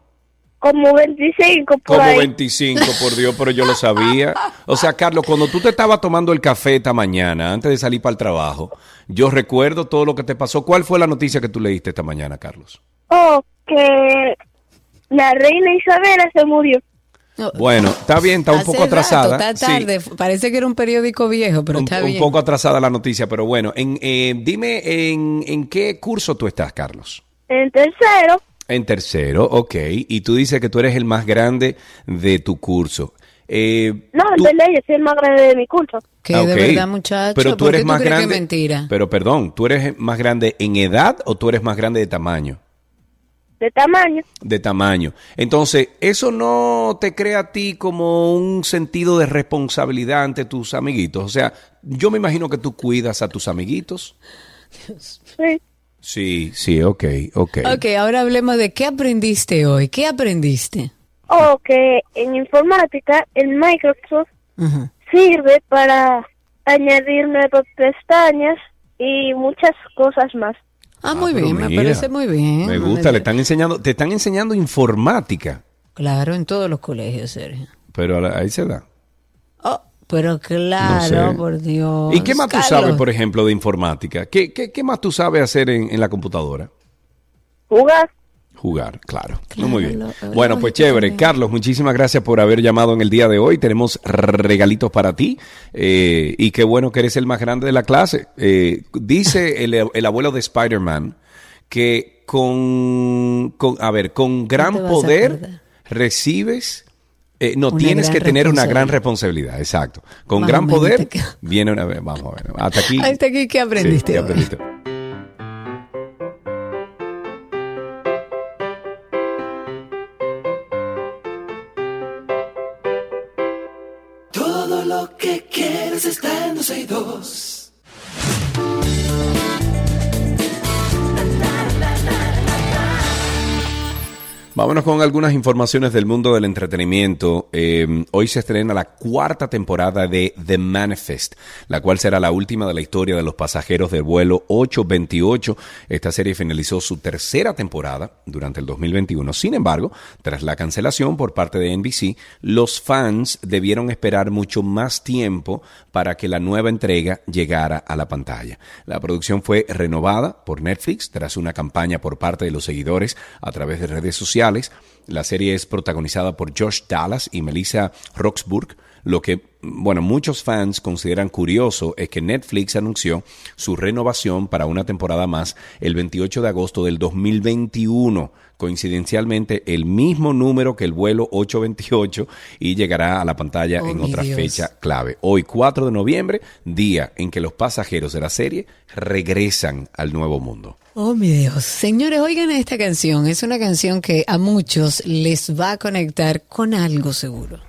Como 25 por Como ahí. 25, por Dios, pero yo lo sabía. O sea, Carlos, cuando tú te estabas tomando el café esta mañana, antes de salir para el trabajo, yo recuerdo todo lo que te pasó. ¿Cuál fue la noticia que tú leíste esta mañana, Carlos? Oh, que la reina Isabela se murió. Bueno, está bien, está un Hace poco rato, atrasada. está Sí. tarde. Parece que era un periódico viejo, pero un, está un bien. poco atrasada la noticia, pero bueno, en, eh, dime en, en qué curso tú estás, Carlos. En tercero, En tercero, ok. Y tú dices que tú eres el más grande de tu curso. Eh, no, en verdad yo soy el más grande de mi curso. Que ah, de verdad, muchacho. Pero tú ¿por qué eres más grande. mentira? Pero perdón, ¿tú eres más grande en edad o tú eres más grande de tamaño? De tamaño. De tamaño. Entonces, ¿eso no te crea a ti como un sentido de responsabilidad ante tus amiguitos? O sea, yo me imagino que tú cuidas a tus amiguitos. Sí. Sí, sí, ok, ok. Ok, ahora hablemos de qué aprendiste hoy. ¿Qué aprendiste? O que en informática, el Microsoft sirve para añadir nuevas pestañas y muchas cosas más. Ah, muy pero bien, me parece muy bien. Me gusta, le están enseñando, te están enseñando informática, Claro, en todos los colegios, Sergio. pero ahí se da. Oh, pero claro, No sé. por Dios. ¿Y qué más tú Carlos. sabes, por ejemplo, de informática? ¿Qué, qué, qué más tú sabes hacer en, en la computadora? Jugar. Jugar, claro. Muy bien. lo- Bueno, pues chévere. Carlos, muchísimas gracias por haber llamado en el día de hoy. Tenemos regalitos para ti. eh, y qué bueno que eres el más grande de la clase. Eh, dice el, el abuelo de Spider-Man que con, con, a ver, con gran poder recibes... eh, no, Una tienes que tener una gran responsabilidad. exacto. Con Más gran poder viene una vez, vamos a ver, hasta aquí. Hasta aquí, ¿qué aprendiste Sí, ¿qué hoy? aprendiste? Todo lo que quieres está en 12 y 2. Vámonos con algunas informaciones del mundo del entretenimiento. Eh, hoy se estrena la cuarta temporada de The Manifest, la cual será la última de la historia de los pasajeros del vuelo 828. Esta serie finalizó su tercera temporada durante el 2021. Sin embargo, tras la cancelación por parte de NBC, los fans debieron esperar mucho más tiempo para que la nueva entrega llegara a la pantalla. La producción fue renovada por Netflix tras una campaña por parte de los seguidores a través de redes sociales. La serie es protagonizada por Josh Dallas y Melissa Roxburgh. Lo que, bueno, muchos fans consideran curioso es que Netflix anunció su renovación para una temporada más el 28 de agosto del 2021, coincidencialmente el mismo número que el vuelo 828 y llegará a la pantalla Oh, en otra Dios. fecha clave. Hoy 4 de noviembre, día en que los pasajeros de la serie regresan al nuevo mundo. Oh, mi Dios. Señores, oigan esta canción. Es una canción que a muchos les va a conectar con algo seguro.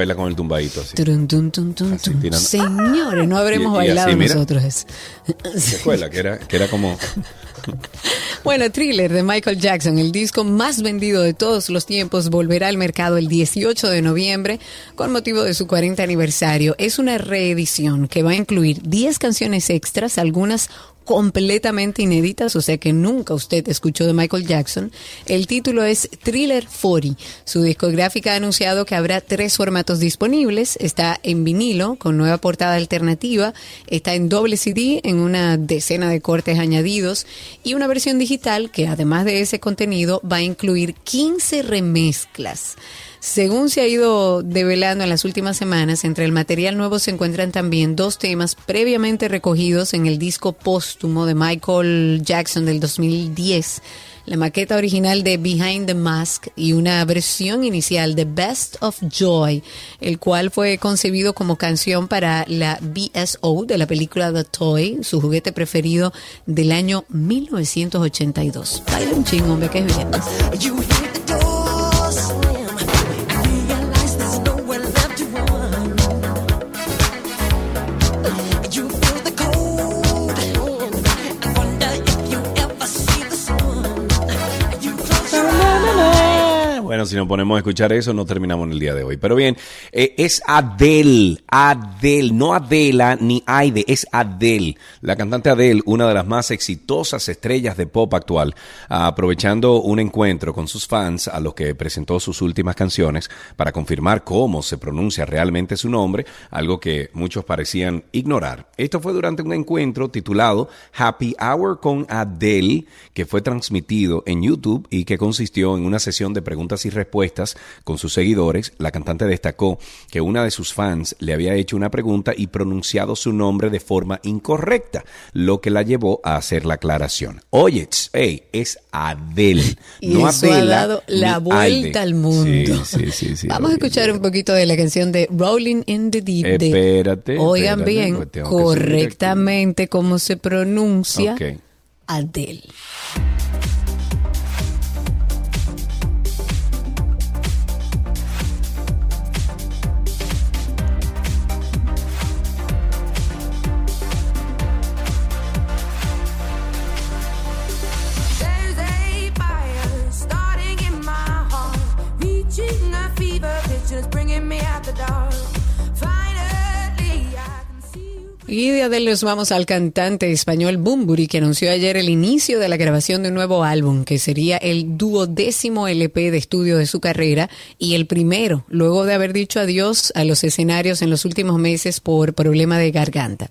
Bailar con el tumbadito así. Turun, Así, tirando. Señores, no habremos Y- y así, bailado mira. nosotros. ¿Se acuerda? Que era, que era como... Bueno, Thriller de Michael Jackson, el disco más vendido de todos los tiempos, volverá al mercado el 18 de noviembre con motivo de su 40 aniversario. Es una reedición que va a incluir 10 canciones extras, algunas completamente inéditas, o sea que nunca usted escuchó de Michael Jackson. El título es Thriller 40. Su discográfica ha anunciado que habrá tres formatos disponibles. Está en vinilo, con nueva portada alternativa. Está en doble CD, en una decena de cortes añadidos. Y una versión digital que, además de ese contenido, va a incluir 15 remezclas. Según se ha ido develando en las últimas semanas, entre el material nuevo se encuentran también dos temas previamente recogidos en el disco póstumo de Michael Jackson del 2010, la maqueta original de Behind the Mask y una versión inicial de Best of Joy, el cual fue concebido como canción para la BSO de la película The Toy, su juguete preferido del año 1982. Baila un chingo, hombre, que es bien. Bueno, si nos ponemos a escuchar eso, no terminamos en el día de hoy. Pero bien, eh, es Adele, Adele, no Adela ni Aide, es Adele. La cantante Adele, una de las más exitosas estrellas de pop actual, aprovechando un encuentro con sus fans a los que presentó sus últimas canciones para confirmar cómo se pronuncia realmente su nombre, algo que muchos parecían ignorar. Esto fue durante un encuentro titulado Happy Hour con Adele, que fue transmitido en YouTube y que consistió en una sesión de preguntas y respuestas con sus seguidores. La cantante destacó que una de sus fans le había hecho una pregunta y pronunciado su nombre de forma incorrecta, lo que la llevó a hacer la aclaración. Oye, hey, es Adele, Y no eso ha dado la vuelta al mundo. Sí, sí, sí, Vamos a escuchar un poquito de la canción de Rolling in the Deep. de- Espérate, Oigan espérate, bien, pues correctamente cómo se pronuncia Ok. Adele. Y de Adele nos vamos al cantante español Bumburi, que anunció ayer el inicio de la grabación de un nuevo álbum, que sería el duodécimo LP de estudio de su carrera y el primero, luego de haber dicho adiós a los escenarios en los últimos meses por problema de garganta.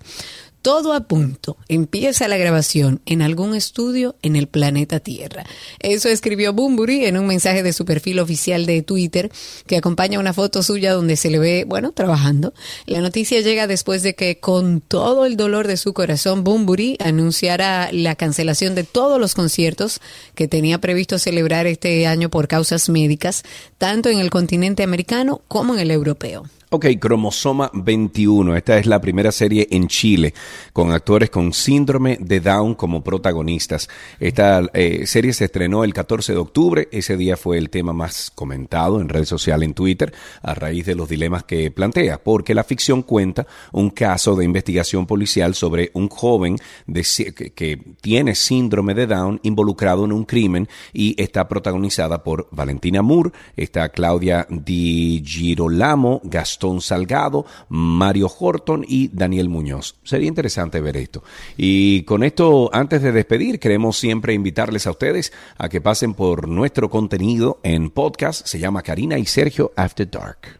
Todo a punto. Empieza la grabación en algún estudio en el planeta Tierra. Eso escribió Bumburi en un mensaje de su perfil oficial de Twitter que acompaña una foto suya donde se le ve, bueno, trabajando. La noticia llega después de que con todo el dolor de su corazón, Bumburi anunciara la cancelación de todos los conciertos que tenía previsto celebrar este año por causas médicas, tanto en el continente americano como en el europeo. Ok, Cromosoma 21. Esta es la primera serie en Chile con actores con síndrome de Down como protagonistas. Esta eh, serie se estrenó el 14 de octubre. Ese día fue el tema más comentado en red social en Twitter a raíz de los dilemas que plantea, porque la ficción cuenta un caso de investigación policial sobre un joven de que, que tiene síndrome de Down involucrado en un crimen y está protagonizada por Valentina Moore, está Claudia Di Girolamo, Gastón Salgado, Mario Horton y Daniel Muñoz. Sería interesante ver esto. Y con esto, antes de despedir, queremos siempre invitarles a ustedes a que pasen por nuestro contenido en podcast. Se llama Karina y Sergio After Dark.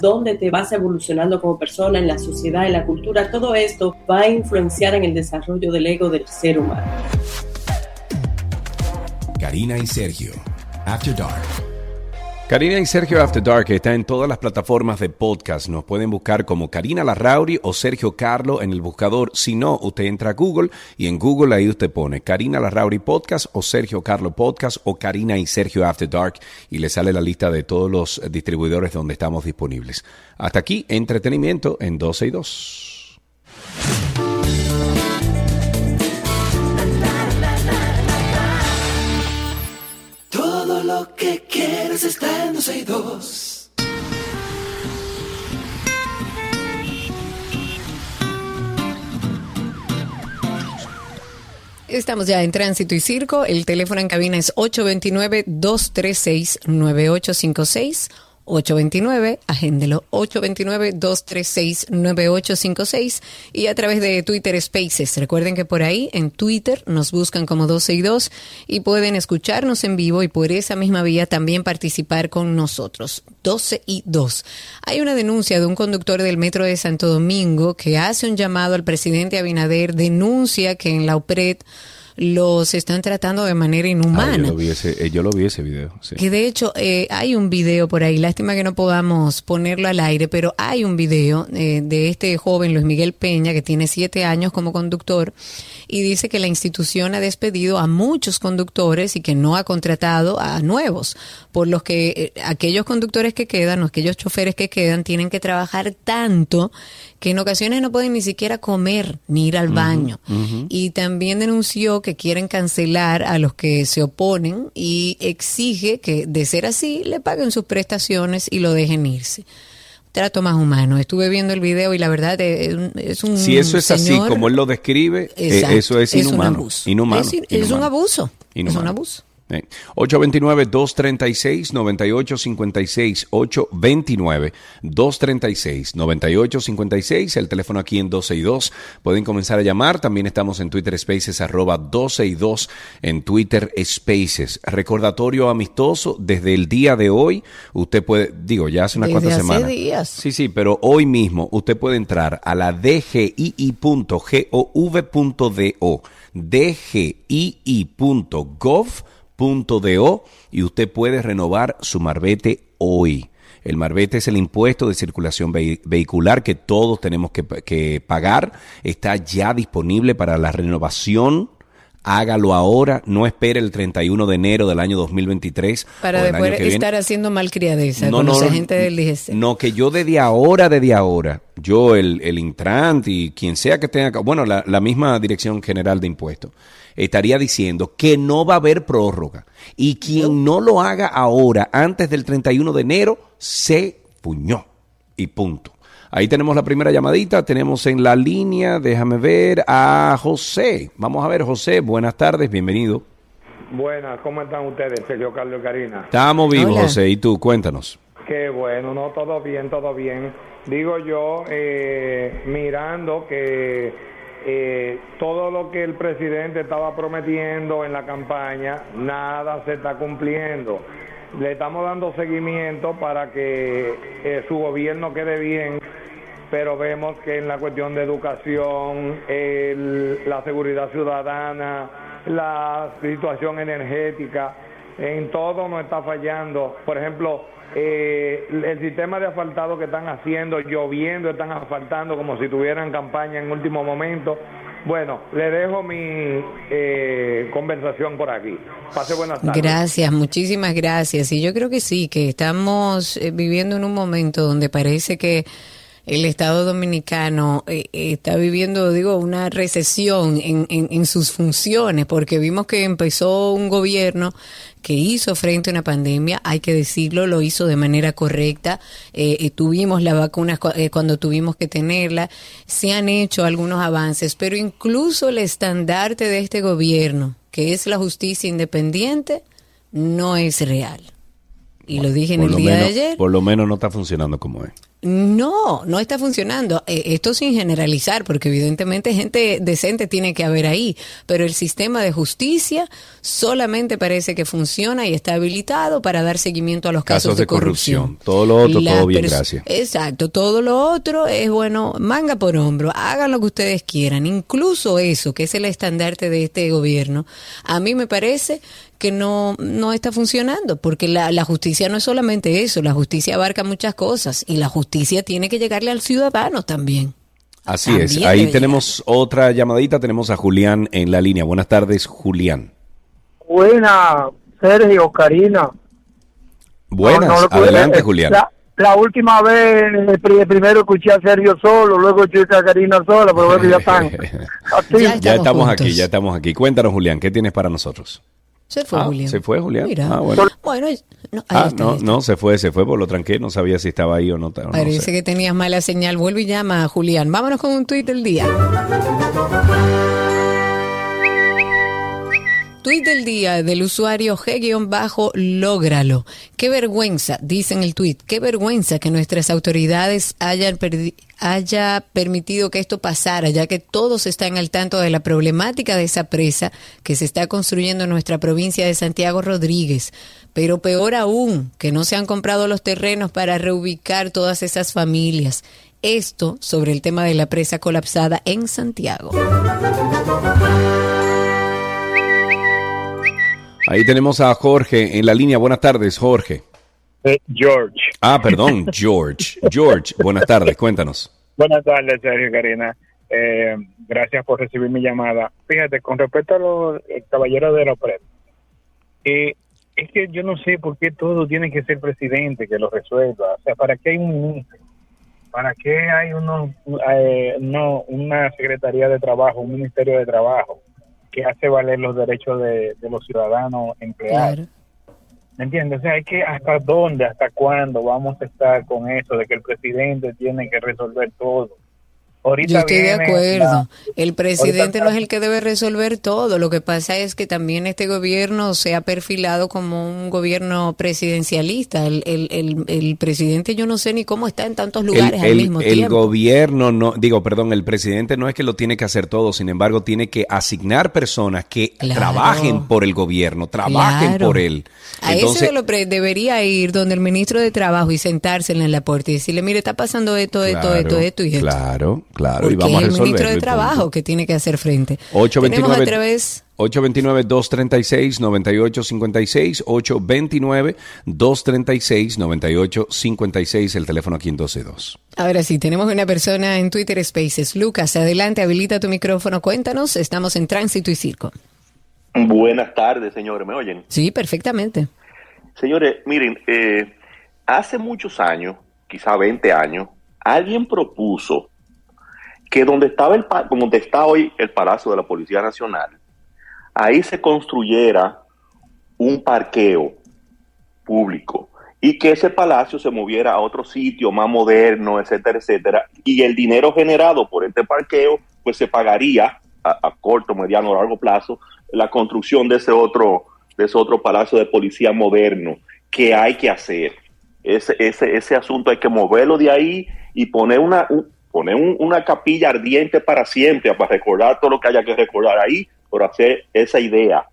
donde te vas evolucionando como persona, en la sociedad, en la cultura. Todo esto va a influenciar en el desarrollo del ego del ser humano. Karina y Sergio. After Dark. Karina y Sergio After Dark está en todas las plataformas de podcast. Nos pueden buscar como Karina Larrauri o Sergio Carlo en el buscador. Si no, usted entra a Google y en Google ahí usted pone Karina Larrauri Podcast o Sergio Carlo Podcast o Karina y Sergio After Dark y le sale la lista de todos los distribuidores donde estamos disponibles. Hasta aquí, entretenimiento en 12 y 2. Que quieras está en 12 y 2. Estamos ya en Tránsito y Circo. El teléfono en cabina es 829-236-9856. 829, agéndelo, 829-236-9856 y a través de Twitter Spaces. Recuerden que por ahí en Twitter nos buscan como 12 y 2 y pueden escucharnos en vivo y por esa misma vía también participar con nosotros. 12 y 2. Hay una denuncia de un conductor del metro de Santo Domingo que hace un llamado al presidente Abinader, denuncia que en la UPRED los están tratando de manera Ah, yo, inhumana. lo vi ese, eh, yo lo vi ese video. sí. Que de hecho eh, hay un video por ahí, lástima que no podamos ponerlo al aire, pero hay un video eh, de este joven Luis Miguel Peña que tiene siete años como conductor y dice que la institución ha despedido a muchos conductores y que no ha contratado a nuevos, por los que eh, aquellos conductores que quedan, aquellos choferes que quedan, tienen que trabajar tanto que en ocasiones no pueden ni siquiera comer ni ir al baño. Y también denunció que quieren cancelar a los que se oponen y exige que, de ser así, le paguen sus prestaciones y lo dejen irse. Trato más humano. Estuve viendo el video y la verdad eh, es un Si eso es así señor- como él lo describe, eh, eso es es un inhumano. abuso. Inhumano. Es, es un inhumano. abuso. Es Inhumano. un abuso. Eh, 829-236-9856. 829-236-9856. El teléfono aquí en 12 y 2. Pueden comenzar a llamar. También estamos en Twitter Spaces, arroba 12 y 2 en Twitter Spaces. Recordatorio amistoso. Desde el día de hoy, usted puede, digo, ya hace unas Desde cuantas hace semanas. días. Sí, sí, pero hoy mismo usted puede entrar a la dgii.gov.do, dgii.gov.do y usted puede renovar su marbete hoy. El marbete es el impuesto de circulación vehi- vehicular que todos tenemos que, que pagar. Está ya disponible para la renovación. Hágalo ahora, no espere el 31 de enero del año 2023. Para después viene. estar haciendo malcriadeza No, con no, agentes del DGC. No, que yo desde ahora, desde ahora, yo, el, el Intrant y quien sea que tenga, bueno, la, la misma Dirección General de Impuestos, estaría diciendo que no va a haber prórroga. Y quien no lo haga ahora, antes del 31 de enero, se puñó. Y punto. Ahí tenemos la primera llamadita, tenemos en la línea, déjame ver, a José. Vamos a ver, José, buenas tardes, bienvenido. Buenas, ¿cómo están ustedes, Sergio Carlos y Karina? Estamos vivos, Hola. José, y tú, cuéntanos. Qué bueno, no, todo bien, todo bien. Digo yo, eh, mirando que eh, todo lo que el presidente estaba prometiendo en la campaña, nada se está cumpliendo. Le estamos dando seguimiento para que eh, su gobierno quede bien, pero vemos que en la cuestión de educación, la seguridad ciudadana, la situación energética, en todo nos está fallando. Por ejemplo, eh, el sistema de asfaltado que están haciendo, lloviendo, están asfaltando como si tuvieran campaña en último momento. Bueno, le dejo mi eh, conversación por aquí. Pase buenas tardes. Gracias, muchísimas gracias. Y yo creo que sí, que estamos eh, viviendo en un momento donde parece que el Estado Dominicano eh, está viviendo, digo, una recesión en, en sus funciones, porque vimos que empezó un gobierno que hizo frente a una pandemia, hay que decirlo, lo hizo de manera correcta. Eh, eh, tuvimos la vacuna cu- eh, cuando tuvimos que tenerla, se han hecho algunos avances, pero incluso el estandarte de este gobierno, que es la justicia independiente, no es real. Y lo dije en el día menos- de ayer. Por lo menos no está funcionando como es. No, no está funcionando. Eh, Esto sin generalizar, porque evidentemente gente decente tiene que haber ahí, pero el sistema de justicia solamente parece que funciona y está habilitado para dar seguimiento a los casos, Casos de corrupción. corrupción. Todo lo otro, Las todo bien, gracias. Exacto, todo lo otro es bueno, manga por hombro, hagan lo que ustedes quieran, incluso eso, que es el estandarte de este gobierno, a mí me parece que no, no está funcionando, porque la, la justicia no es solamente eso, la justicia abarca muchas cosas y la justicia tiene que llegarle al ciudadano también. Así es. Ahí tenemos otra llamadita. Tenemos a Julián en la línea. Buenas tardes, Julián. Buena, Sergio, Karina. Buenas. No, no Adelante, Julián. La, la última vez, eh, pri- primero escuché a Sergio solo, luego escuché a Karina sola, pero bueno, ya están. Ya estamos aquí, ya estamos aquí. Cuéntanos, Julián, ¿qué tienes para nosotros? Se fue Ah, Julián. Se fue Julián. Mira. Ah, bueno. Bueno, no, ahí Ah, está, no, ahí está. no, se fue, se fue, por lo tranqué, no sabía si estaba ahí o no. no Parece sé. que tenías mala señal. Vuelve y llama a Julián. Vámonos con un tuit del día. Tuit del día del usuario G-Lógralo. Qué vergüenza, dice en el tuit, qué vergüenza que nuestras autoridades hayan haya permitido que esto pasara, ya que todos están al tanto de la problemática de esa presa que se está construyendo en nuestra provincia de Santiago Rodríguez. Pero peor aún, que no se han comprado los terrenos para reubicar todas esas familias. Esto sobre el tema de la presa colapsada en Santiago. Ahí tenemos a Jorge en la línea. Buenas tardes, Jorge. George. Ah, perdón, George. George, buenas tardes, cuéntanos. Buenas tardes, Sergio Karina. Eh, gracias por recibir mi llamada. Fíjate, con respecto a los eh, caballeros de la OPRED, eh, es que yo no sé por qué todo tiene que ser presidente que lo resuelva. O sea, ¿para qué hay un ministro? ¿Para qué hay uno, eh, no, una Secretaría de Trabajo, un Ministerio de Trabajo que hace valer los derechos de, de los ciudadanos empleados? ¿Me entiendes? O sea, hay que hasta dónde, hasta cuándo vamos a estar con eso de que el presidente tiene que resolver todo. Ahorita Yo estoy de acuerdo. la- El presidente no es el que debe resolver todo. Lo que pasa es que también este gobierno se ha perfilado como un gobierno presidencialista. El, el, el, el presidente yo no sé ni cómo está en tantos lugares el, al el- mismo el tiempo. gobierno, no, digo, perdón, el presidente no es que lo tiene que hacer todo, sin embargo, tiene que asignar personas que trabajen por el gobierno, trabajen Claro. por él. A Entonces, ese lo pre- debería ir donde el ministro de Trabajo y sentársele en la puerta y decirle, mire, está pasando esto, esto, claro, esto, esto y esto. Claro, claro, y vamos a es el ministro de Trabajo que tiene que hacer frente. Tenemos a 829 través 829-236-9856, 829-236-9856, el teléfono aquí en 122. Ahora sí, tenemos una persona en Twitter Spaces. Lucas, adelante, habilita tu micrófono, cuéntanos, estamos en tránsito y circo. Buenas tardes, señores, ¿me oyen? Sí, perfectamente. Señores, miren, eh, hace muchos años, quizá 20 años, alguien propuso que donde estaba el donde está hoy el Palacio de la Policía Nacional, ahí se construyera un parqueo público y que ese palacio se moviera a otro sitio más moderno, etcétera, etcétera, y el dinero generado por este parqueo pues se pagaría a, a corto, mediano o largo plazo la construcción de ese otro de ese otro palacio de policía moderno que hay que hacer. Ese, ese, ese asunto hay que moverlo de ahí y poner una un- poner un- una capilla ardiente para siempre para recordar todo lo que haya que recordar ahí por hacer esa idea.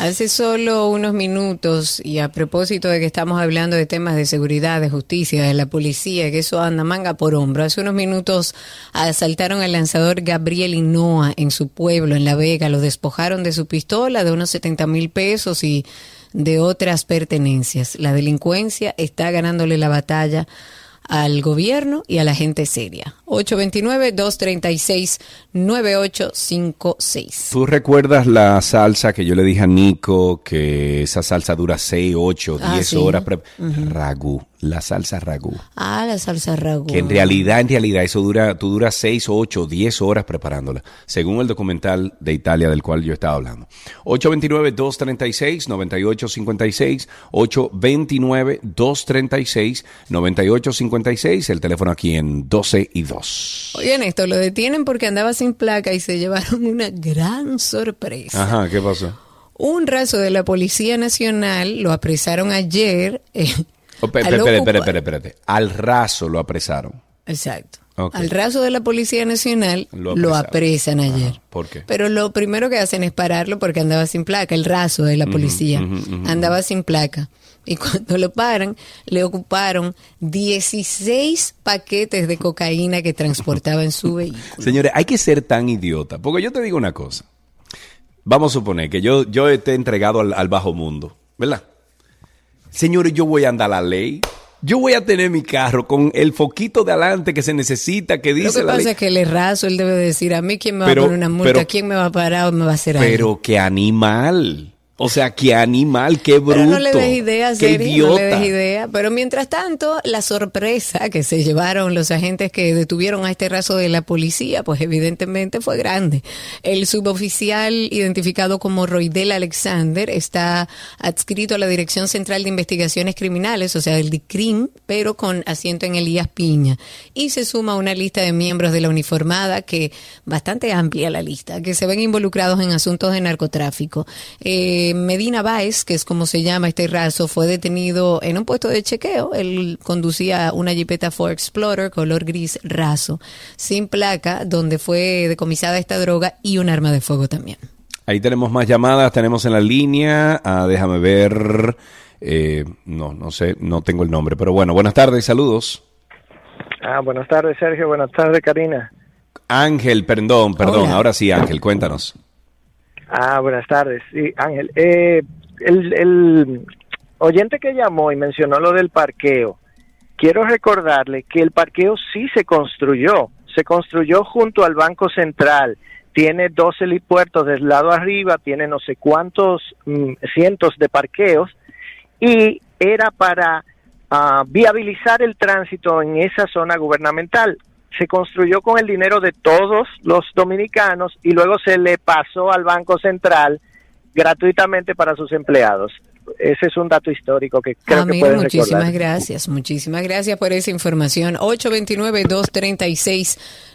Hace solo unos minutos, y a propósito de que estamos hablando de temas de seguridad, de justicia, de la policía, que eso anda manga por hombro, hace unos minutos asaltaron al lanzador Gabriel Hinoa en su pueblo, en La Vega, lo despojaron de su pistola, de unos 70 mil pesos y de otras pertenencias. La delincuencia está ganándole la batalla al gobierno y a la gente seria. 829-236-9856. ¿Tú recuerdas la salsa que yo le dije a Nico que esa salsa dura 6, 8, 10 Ah, sí. horas? pre- Ujú. Ragú, la salsa ragú. Ah, la salsa ragú. Que en realidad, en realidad, eso dura, tú duras 6, 8, 10 horas preparándola, según el documental de Italia del cual yo estaba hablando. 829-236-9856, 829-236-9856, el teléfono aquí en 12 y 2. Oigan esto, lo detienen porque andaba sin placa y se llevaron una gran sorpresa. Ajá, ¿qué pasó? Un raso de la Policía Nacional lo apresaron ayer. eh, espérate, ocupa- espérate, espérate, espérate. Al raso lo apresaron. Exacto. Al raso de la Policía Nacional Lo apresan ayer. ¿Por qué? Pero lo primero que hacen es pararlo porque andaba sin placa, el raso de la policía. andaba sin placa. Y cuando lo paran, le ocuparon 16 paquetes de cocaína que transportaba en su vehículo. Señores, hay que ser tan idiota. Porque yo te digo una cosa. Vamos a suponer que yo, yo esté entregado al, al bajo mundo, ¿verdad? Señores, yo voy a andar la ley. Yo voy a tener mi carro con el foquito de adelante que se necesita, que Lo dice que la pasa ley. es que él es raso, él debe decir a mí quién me Pero- va a poner una multa, pero- quién me va a parar o me va a hacer algo. Pero qué animal. O sea, qué animal, qué bruto. Pero no le des idea, qué Sergio, no idiota. le des idea. Pero mientras tanto, la sorpresa que se llevaron los agentes que detuvieron a este raso de la policía, pues evidentemente fue grande. El suboficial identificado como Roydel Alexander está adscrito a la Dirección Central de Investigaciones Criminales, o sea, el DICRIM, pero con asiento en Elías Piña. Y se suma una lista de miembros de la uniformada que bastante amplia la lista, que se ven involucrados en asuntos de narcotráfico. Eh, Medina Báez, que es como se llama este raso, fue detenido en un puesto de chequeo. Él conducía una Jeepeta Ford Explorer color gris raso, sin placa, donde fue decomisada esta droga y un arma de fuego también. Ahí tenemos más llamadas, tenemos en la línea, ah, déjame ver, eh, no, no sé, no tengo el nombre, pero bueno, buenas tardes, saludos. Ah, buenas tardes, Sergio. Buenas tardes, Karina. Ángel, perdón, perdón, Hola. ahora sí, Ángel, cuéntanos. Ah, buenas tardes. Sí, Ángel. Eh, el, oyente que llamó y mencionó lo del parqueo, quiero recordarle que el parqueo sí se construyó. Se construyó junto al Banco Central. Tiene dos helipuertos del lado arriba, tiene no sé cuántos mm, cientos de parqueos y era para ah, viabilizar el tránsito en esa zona gubernamental. Se construyó con el dinero de todos los dominicanos y luego se le pasó al Banco Central gratuitamente para sus empleados. Ese es un dato histórico que creo Ah, que mira, pueden muchísimas recordar. gracias, muchísimas gracias por esa información.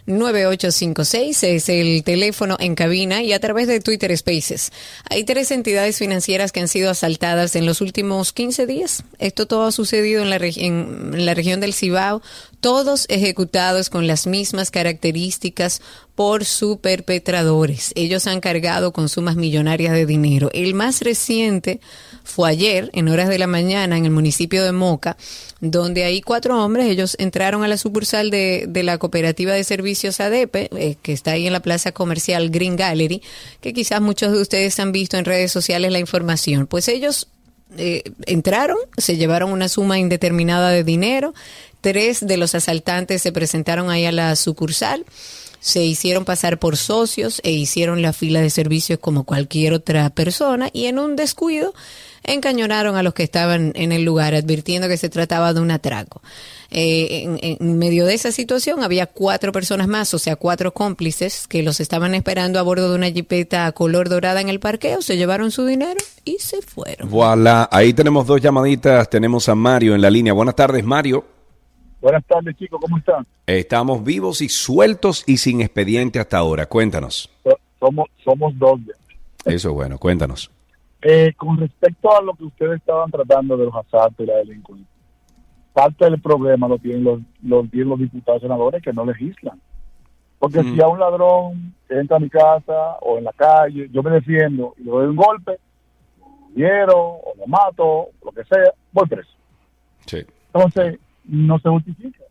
829-236-9856 es el teléfono en cabina y a través de Twitter Spaces. Hay tres entidades financieras que han sido asaltadas en los últimos 15 días. Esto todo ha sucedido en la, en la región del Cibao, todos ejecutados con las mismas características por su perpetradores. Ellos han cargado con sumas millonarias de dinero. El más reciente fue ayer, en horas de la mañana, en el municipio de Moca, donde hay cuatro hombres, ellos entraron a la sucursal de, de la cooperativa de servicios ADP, eh, que está ahí en la plaza comercial Green Gallery, que quizás muchos de ustedes han visto en redes sociales la información. Pues ellos eh, entraron, se llevaron una suma indeterminada de dinero, tres de los asaltantes se presentaron ahí a la sucursal, se hicieron pasar por socios e hicieron la fila de servicios como cualquier otra persona y en un descuido encañonaron a los que estaban en el lugar advirtiendo que se trataba de un atraco. Eh, en, en medio de esa situación había cuatro personas más, o sea, cuatro cómplices que los estaban esperando a bordo de una jipeta color dorada en el parqueo, se llevaron su dinero y se fueron. Voilà, ahí tenemos dos llamaditas, tenemos a Mario en la línea. Buenas tardes, Mario. Buenas tardes, chicos, ¿cómo están? Estamos vivos y sueltos y sin expediente hasta ahora. Cuéntanos. So- Somos, somos dos ya. Eso es bueno, cuéntanos. Eh, con respecto a lo que ustedes estaban tratando de los asaltos y la delincuencia, parte del problema lo tienen los, los, tienen los diputados senadores que no legislan. Porque Mm. si a un ladrón entra a mi casa o en la calle, yo me defiendo y le doy un golpe, hiero o lo mato, lo que sea, voy preso. Sí. Entonces, no se justifica.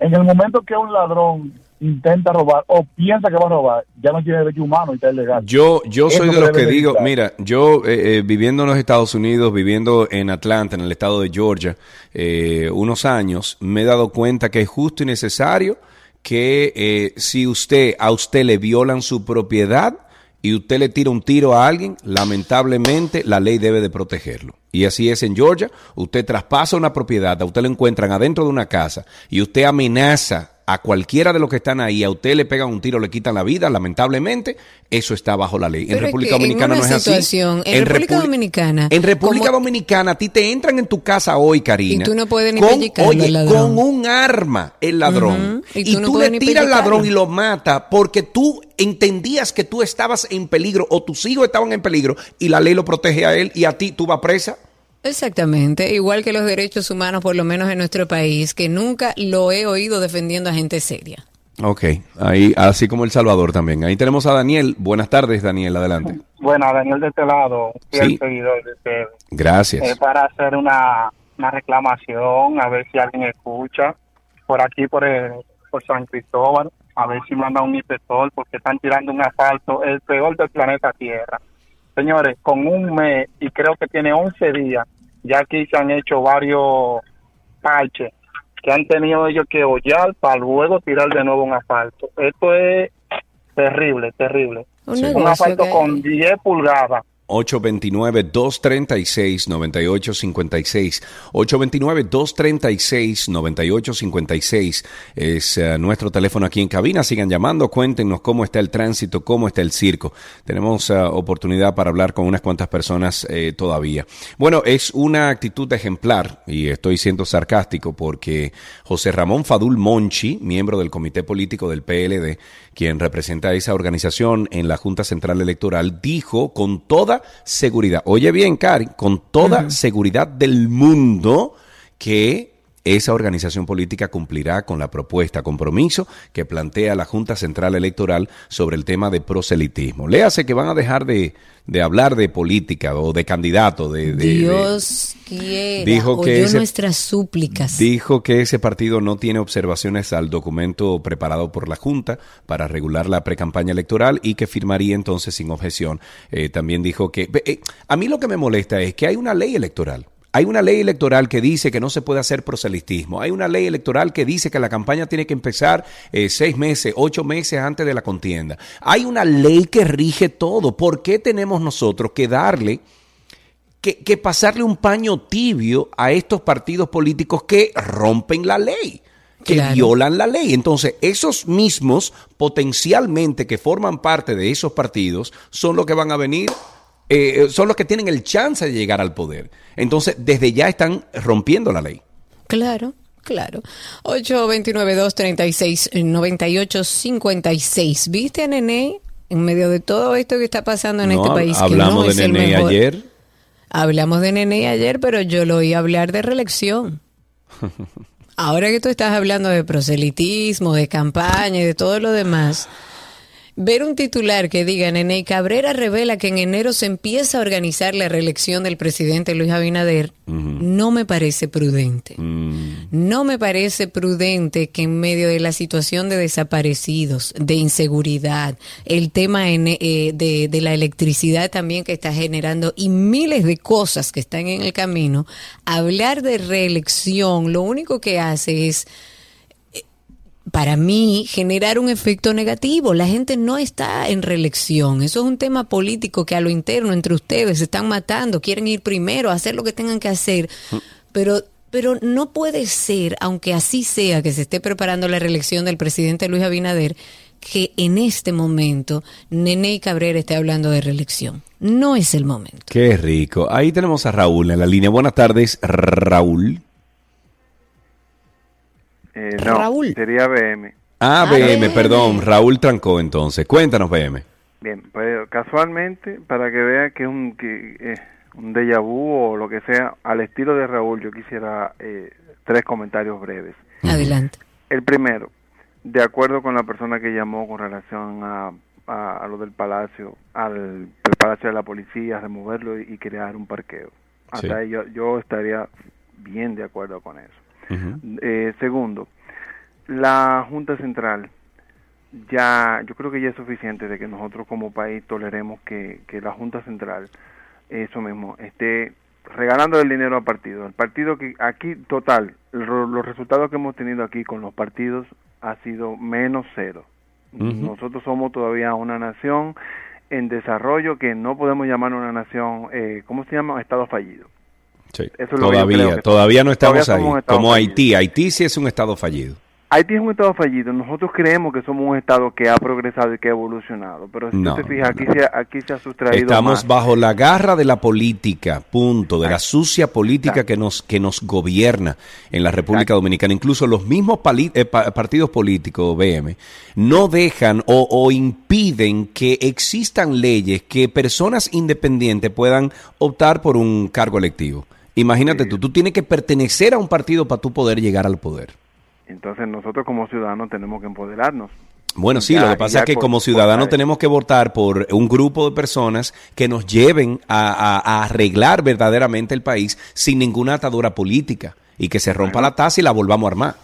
En el momento que un ladrón intenta robar o piensa que va a robar, ya no tiene derecho humano y está ilegal. Yo, yo Eso soy de los que digo, evitar. mira, yo eh, eh, viviendo en los Estados Unidos, viviendo en Atlanta, en el estado de Georgia, eh, unos años, me he dado cuenta que es justo y necesario que eh, si usted, a usted le violan su propiedad y usted le tira un tiro a alguien, lamentablemente la ley debe de protegerlo. Y así es en Georgia, usted traspasa una propiedad, a usted lo encuentran adentro de una casa y usted amenaza a cualquiera de los que están ahí, a usted le pegan un tiro, le quitan la vida, lamentablemente, eso está bajo la ley. En Pero República en Dominicana una no es así. en República Dominicana, En República como- Dominicana, a ti te entran en tu casa hoy, Karina. Y tú no puedes ni con, Oye, con un arma, el ladrón. Y Y, tú no tú, le tiras al ladrón y lo mata porque tú entendías que tú estabas en peligro o tus hijos estaban en peligro y la ley lo protege a él y a ti tú vas presa. Exactamente, igual que los derechos humanos, por lo menos en nuestro país, que nunca lo he oído defendiendo a gente seria. Ok, ahí, así como El Salvador también. Ahí tenemos a Daniel. Buenas tardes, Daniel, adelante. Bueno, Daniel de este lado, fiel Sí. seguidor de ustedes. Gracias. Es para hacer una, una reclamación, a ver si alguien escucha. Por aquí, por, el- por San Cristóbal, a ver si manda un inspector, porque están tirando un asfalto, el peor del planeta Tierra. Señores, con un mes, y creo que tiene 11 días, ya aquí se han hecho varios parches que han tenido ellos que hollar para luego tirar de nuevo un asfalto. Esto es terrible, terrible. Un Un asfalto con 10 pulgadas 829-236-9856. 829-236-9856 es eh, nuestro teléfono aquí en cabina. Sigan llamando, cuéntenos cómo está el tránsito, cómo está el circo. Tenemos eh, oportunidad para hablar con unas cuantas personas eh, todavía. Bueno, es una actitud ejemplar y estoy siendo sarcástico porque José Ramón Fadul Monchi, miembro del Comité Político del PLD, quien representa a esa organización en la Junta Central Electoral, dijo con toda seguridad, oye bien, Cari, con toda seguridad del mundo que esa organización política cumplirá con la propuesta, compromiso que plantea la Junta Central Electoral sobre el tema de proselitismo. Léase que van a dejar de, de hablar de política o de candidato, de, de- de- Dios quiera, Dijo que oyó ese- nuestras súplicas. Dijo que ese partido no tiene observaciones al documento preparado por la Junta para regular la precampaña electoral y que firmaría entonces sin objeción. Eh, también dijo que... eh, a mí lo que me molesta es que hay una ley electoral. Hay una ley electoral que dice que no se puede hacer proselitismo. Hay una ley electoral que dice que la campaña tiene que empezar eh, seis meses, ocho meses antes de la contienda. Hay una ley que rige todo. ¿Por qué tenemos nosotros que darle que, que pasarle un paño tibio a estos partidos políticos que rompen la ley, que Claro. violan la ley. Entonces, esos mismos potencialmente que forman parte de esos partidos son los que van a venir, eh, son los que tienen el chance de llegar al poder. Entonces, desde ya están rompiendo la ley. Claro, claro. 829-236-9856. ¿Viste a Nene en medio de todo esto que está pasando en No, este país? que hablamos no de es el Nene mejor? ayer. Hablamos de Nene ayer, pero yo lo oí hablar de reelección. Ahora que tú estás hablando de proselitismo, de campaña y de todo lo demás, ver un titular que diga Nene Cabrera revela que en enero se empieza a organizar la reelección del presidente Luis Abinader, no me parece prudente. No me parece prudente que en medio de la situación de desaparecidos, de inseguridad, el tema en- eh, de, de la electricidad también que está generando y miles de cosas que están en el camino, hablar de reelección lo único que hace es para mí, generar un efecto negativo. La gente no está en reelección. Eso es un tema político que a lo interno entre ustedes se están matando, quieren ir primero, hacer lo que tengan que hacer. Pero, pero no puede ser, aunque así sea, que se esté preparando la reelección del presidente Luis Abinader, que en este momento Nene Cabrera esté hablando de reelección. No es el momento. Qué rico. Ahí tenemos a Raúl en la línea. Buenas tardes, Raúl. Eh, no, Raúl. sería BM. Ah, BM, perdón. Raúl trancó entonces. Cuéntanos, BM. Bien, pues casualmente, para que vea que es un, que, eh, un déjà vu o lo que sea, al estilo de Raúl, yo quisiera eh, tres comentarios breves. Adelante. El primero, de acuerdo con la persona que llamó con relación a, a, a lo del palacio, al, al palacio de la policía, removerlo y, y crear un parqueo. Hasta Sí. ahí yo, yo estaría bien de acuerdo con eso. Eh, segundo, la Junta Central ya, yo creo que ya es suficiente de que nosotros como país toleremos que, que la Junta Central, eso mismo, esté regalando el dinero al partido. El partido que aquí, total, lo- los resultados que hemos tenido aquí con los partidos ha sido menos cero. Nosotros somos todavía una nación en desarrollo que no podemos llamar una nación, eh, ¿cómo se llama? Estado fallido. Sí. Eso es lo que yo creo Todavía, que- todavía no estamos todavía ahí. Como fallido. Haití. Haití sí es un estado fallido. Haití es un estado fallido. Nosotros creemos que somos un estado que ha progresado y que ha evolucionado. Pero si No, te fijas, aquí, se, ha- aquí se ha sustraído Estamos más. bajo la garra de la política, punto, de la sucia política que nos, que nos gobierna en la República Dominicana. Incluso los mismos eh, pa- partidos políticos, BM, no dejan o, o impiden que existan leyes que personas independientes puedan optar por un cargo electivo. Imagínate tú, tú tienes que pertenecer a un partido para tú poder llegar al poder. Entonces nosotros como ciudadanos tenemos que empoderarnos. Bueno, sí, Ya, lo que pasa es que por- como ciudadanos tenemos que votar por un grupo de personas que nos lleven a, a- a arreglar verdaderamente el país sin ninguna atadura política y que se rompa la taza y la volvamos a armar.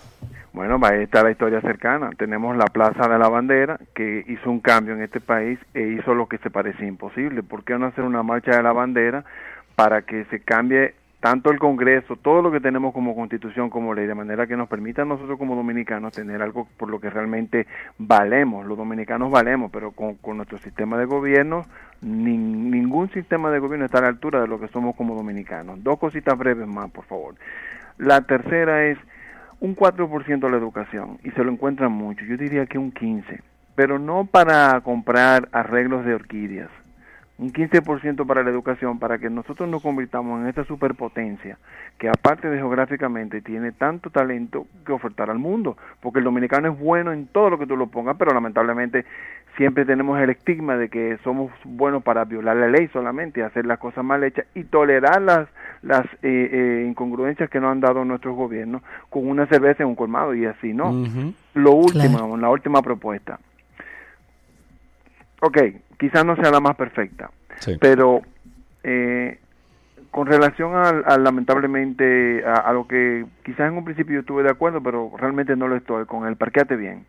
Bueno, ahí está la historia cercana. Tenemos la Plaza de la Bandera, que hizo un cambio en este país e hizo lo que se parecía imposible. ¿Por qué no hacer una marcha de la bandera para que se cambie tanto el Congreso, todo lo que tenemos como constitución, como ley, de manera que nos permita a nosotros como dominicanos tener algo por lo que realmente valemos. Los dominicanos valemos, pero con, nuestro sistema de gobierno, nin- ningún sistema de gobierno está a la altura de lo que somos como dominicanos. Dos cositas breves más, por favor. La tercera es un 4% de la educación, y se lo encuentran mucho, yo diría que un 15%, pero no para comprar arreglos de orquídeas un 15% para la educación, para que nosotros nos convirtamos en esta superpotencia que aparte de geográficamente tiene tanto talento que ofertar al mundo, porque el dominicano es bueno en todo lo que tú lo pongas, pero lamentablemente siempre tenemos el estigma de que somos buenos para violar la ley solamente, hacer las cosas mal hechas y tolerar las, las eh, eh, incongruencias que nos han dado nuestros gobiernos con una cerveza en un colmado y así, ¿no? Lo último, la última propuesta. Ok, quizás no sea la más perfecta, Sí. pero eh, con relación al, al, lamentablemente a, a lo que quizás en un principio yo estuve de acuerdo, pero realmente no lo estoy, con el parqueate bien.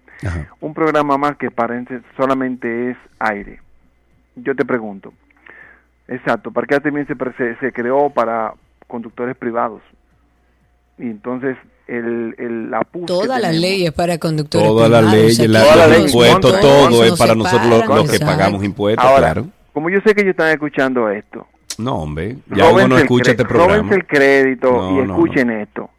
Un programa más que parece solamente es aire. Yo te pregunto, exacto, parqueate bien se, se, se creó para conductores privados. Y entonces el, el la Todas las leyes para conductores Todas las leyes, la- impuestos, todo es no para nosotros los, que pagamos impuestos, Ahora, claro. como yo sé que ellos están escuchando esto, No, hombre, ya uno no el escucha este programa. róbense el crédito No, y no, escuchen esto.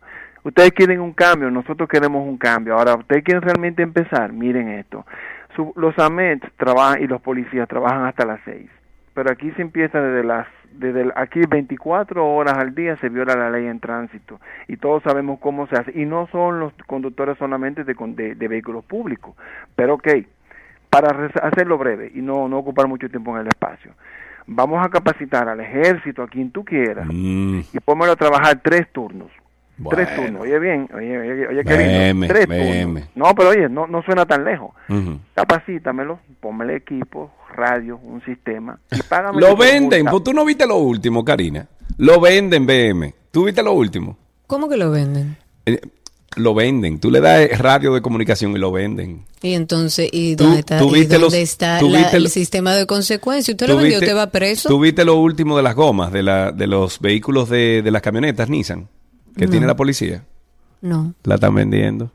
Ustedes quieren un cambio, nosotros queremos un cambio. Ahora, ustedes quieren realmente empezar, miren esto. Su- los AMET trabajan y los policías trabajan hasta las 6. Pero aquí se empieza desde las desde aquí 24 horas al día se viola la ley en tránsito. Y todos sabemos cómo se hace. Y no son los conductores solamente de, de, de vehículos públicos. Pero ok para hacerlo breve y no, no ocupar mucho tiempo en el espacio vamos a capacitar al ejército a quien tú quieras Mm. y pónmelo a trabajar tres turnos tres turnos oye bien oye oye, oye. Veme, tres veme. turnos no pero oye no, no suena tan lejos Ujú. capacítamelo pónmele equipo radio un sistema y págame Lo venden, pues tú no viste lo último, Karina. Lo venden, BM. ¿Tú viste lo último? ¿Cómo que lo venden? Eh, lo venden. Tú le das radio de comunicación y lo venden. Y entonces, ¿y Tú- dónde está, tú y viste dónde los- está tú la- viste el sistema de consecuencia? ¿Usted ¿Tú lo vendió? ¿Usted va preso? ¿Tú viste lo último de las gomas, de, la, de los vehículos de, de las camionetas Nissan que No. tiene la policía? No, La están vendiendo.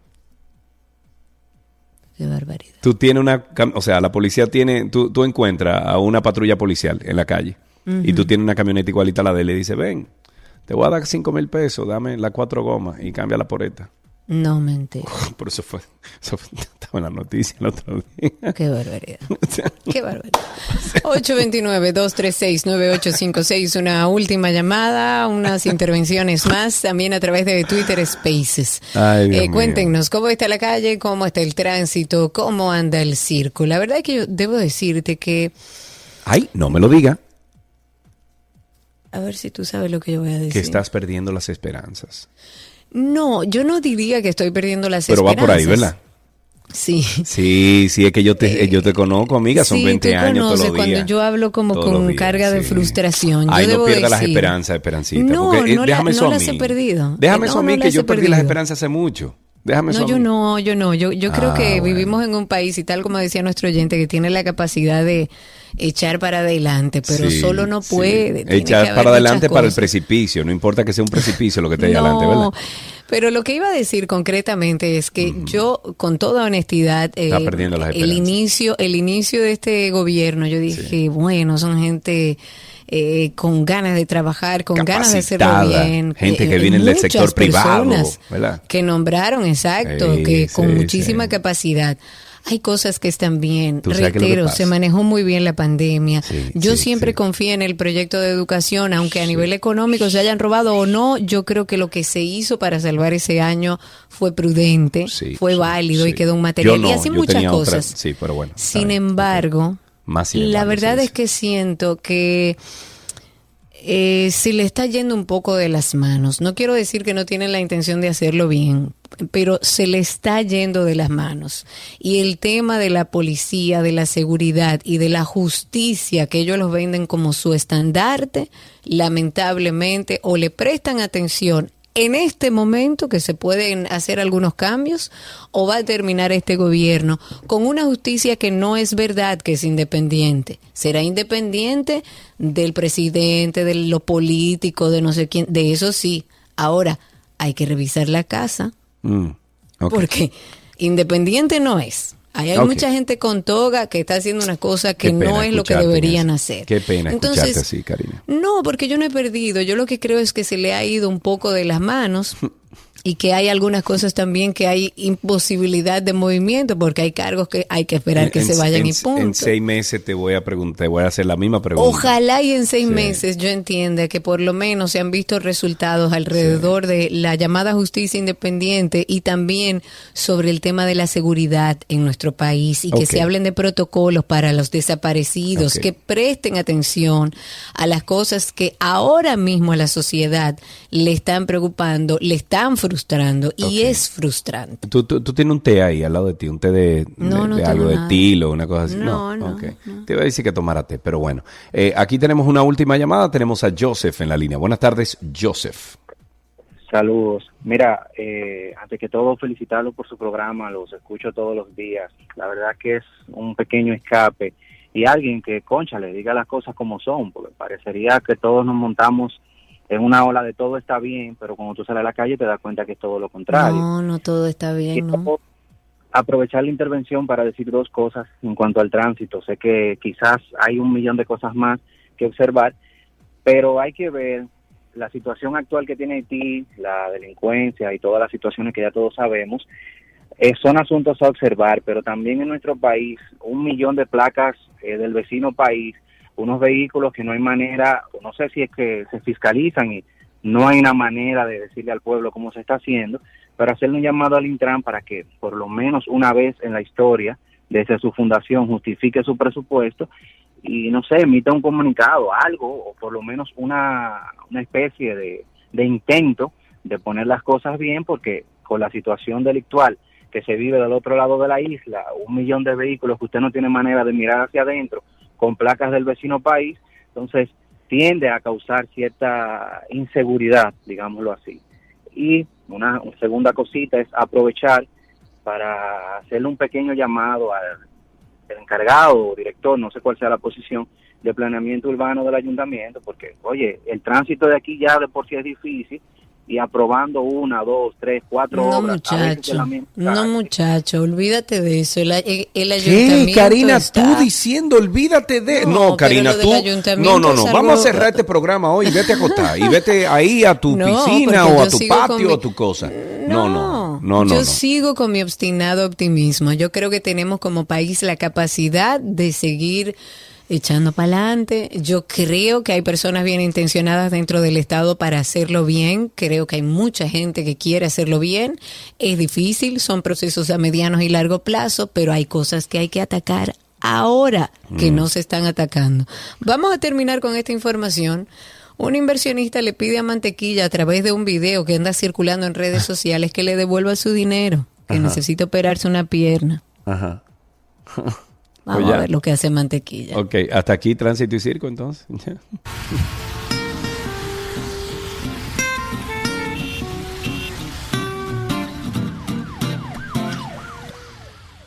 qué barbaridad. Tú tienes una, o sea, la policía tiene, tú, tú encuentras a una patrulla policial en la calle y tú tienes una camioneta igualita a la de él y le dice, ven, te voy a dar cinco mil pesos, dame las cuatro gomas y cámbiala por esta. No mentira. Por eso fue, eso fue- estaba en la noticia el otro día. Qué barbaridad. Qué barbaridad. 829-236-9856. Una última llamada, unas intervenciones más, también a través de Twitter Spaces. Ay, Eh, cuéntenos cómo está la calle, cómo está el tránsito, cómo anda el circo. La verdad es que yo debo decirte que, Ay, no me lo diga, a ver si tú sabes lo que yo voy a decir. que estás perdiendo las esperanzas. No, yo no diría que estoy perdiendo las Pero va por ahí, esperanzas. ¿verdad? Sí. Sí, sí, es que yo te, eh, yo te conozco, amiga, son sí, 20 tú años todos los cuando días. yo hablo como con días, carga de frustración. Yo Ay, no debo pierdas las esperanzas, Esperancita. No, porque, eh, no la- déjame eso no a las he perdido. Déjame No, eso a no mí, las que yo perdí las perdido. esperanzas hace mucho. Déjame No, yo no, yo no. Yo, yo creo Ah, que bueno. vivimos en un país y tal como decía nuestro oyente que tiene la capacidad de echar para adelante, pero Sí, solo no sí. puede. que Echar para adelante para el precipicio. No importa que sea un precipicio lo que esté No, adelante, ¿verdad? Pero lo que iba a decir concretamente es que yo, con toda honestidad, eh, Está perdiendo las el inicio, el inicio de este gobierno, yo dije, bueno, son gente eh, con ganas de trabajar, con ganas de hacerlo bien. gente Eh, que viene del sector privado, ¿verdad? Que nombraron, exacto, Sí, que con sí, muchísima capacidad. Hay cosas que están bien. Reitero, se manejó muy bien la pandemia. yo sí, siempre confié en el proyecto de educación, aunque a nivel económico se hayan robado o no, yo creo que lo que se hizo para salvar ese año fue prudente, fue válido y quedó un material. No, y así muchas otra- cosas. sí, pero bueno. está Sin embargo, Más sin la verdad es que siento que eh, se le está yendo un poco de las manos. No quiero decir que no tienen la intención de hacerlo bien, pero se le está yendo de las manos. Y el tema de la policía, de la seguridad y de la justicia, que ellos los venden como su estandarte, lamentablemente, o le prestan atención en este momento que se pueden hacer algunos cambios o va a terminar este gobierno con una justicia que no es verdad que es independiente. Será independiente del presidente, de lo político, de no sé quién, de eso sí. Ahora, hay que revisar la casa Mm, porque independiente no es. Ahí hay mucha gente con toga que está haciendo una cosa que no es lo que deberían hacer. Qué pena Entonces, escucharte así, Karina. no, porque yo no he perdido. Yo lo que creo es que se le ha ido un poco de las manos y que hay algunas cosas también que hay imposibilidad de movimiento porque hay cargos que hay que esperar que se vayan en- y punto. En seis meses te voy a preguntar, te voy a hacer la misma pregunta. Ojalá y en seis Sí. meses yo entienda que por lo menos se han visto resultados alrededor de la llamada justicia independiente y también sobre el tema de la seguridad en nuestro país y que se hablen de protocolos para los desaparecidos, que presten atención a las cosas que ahora mismo a la sociedad le están preocupando, le están frustrando y es frustrante. ¿Tú, tú, tú tienes un té ahí al lado de ti, un té de, No, de- no de algo de tilo, una cosa así. No, no. Te iba a decir que tomara té, pero bueno. Eh, aquí tenemos una última llamada, tenemos a Joseph en la línea. Buenas tardes, Joseph. Saludos. Mira, eh, antes que todo, felicitarlos por su programa, los escucho todos los días. La verdad que es un pequeño escape y alguien que, concha, le diga las cosas como son, porque parecería que todos nos montamos en una ola de todo está bien, pero cuando tú sales a la calle te das cuenta que es todo lo contrario. No, no todo está bien, ¿no? Aprovechar la intervención para decir dos cosas en cuanto al tránsito. Sé que quizás hay un millón de cosas más que observar, pero hay que ver la situación actual que tiene Haití, la delincuencia y todas las situaciones que ya todos sabemos. eh, son asuntos a observar, pero también en nuestro país, un millón de placas eh, del vecino país, unos vehículos que no hay manera, no sé si es que se fiscalizan y no hay una manera de decirle al pueblo cómo se está haciendo, pero hacerle un llamado al Intran para que por lo menos una vez en la historia, desde su fundación, justifique su presupuesto y no sé, emita un comunicado, algo, o por lo menos una, una especie de, de intento de poner las cosas bien, porque con la situación delictual que se vive del otro lado de la isla, un millón de vehículos que usted no tiene manera de mirar hacia adentro, con placas del vecino país, entonces tiende a causar cierta inseguridad, digámoslo así. Y una, segunda cosita es aprovechar para hacerle un pequeño llamado al encargado o director, no sé cuál sea la posición, de planeamiento urbano del ayuntamiento, porque, oye, el tránsito de aquí ya de por sí es difícil y aprobando una, dos, tres, cuatro No, obras. muchacho. No, muchacho, olvídate de eso. El, el- el ¿Qué, ayuntamiento Karina? está- Tú diciendo, olvídate de... No, No, Karina, tú... ayuntamiento No, no, no, vamos a cerrar este programa hoy. Vete a acostar. Y vete ahí a tu No, piscina o a tu patio mi- o a tu cosa. No, no, no, no. Yo no. sigo con mi obstinado optimismo. Yo creo que tenemos como país la capacidad de seguir echando para adelante. Yo creo que hay personas bien intencionadas dentro del Estado para hacerlo bien. Creo que hay mucha gente que quiere hacerlo bien. Es difícil, son procesos a medianos y largo plazo, pero hay cosas que hay que atacar ahora que Mm. no se están atacando. Vamos a terminar con esta información. Un inversionista le pide a Mantequilla a través de un video que anda circulando en redes sociales que le devuelva su dinero, que Ajá. necesita operarse una pierna. Ajá. Vamos Pues a ver lo que hace Mantequilla. Ok, hasta aquí tránsito y circo entonces.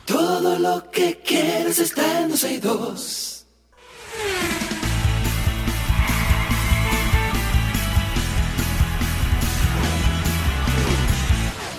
Todo lo que quieres está en 262.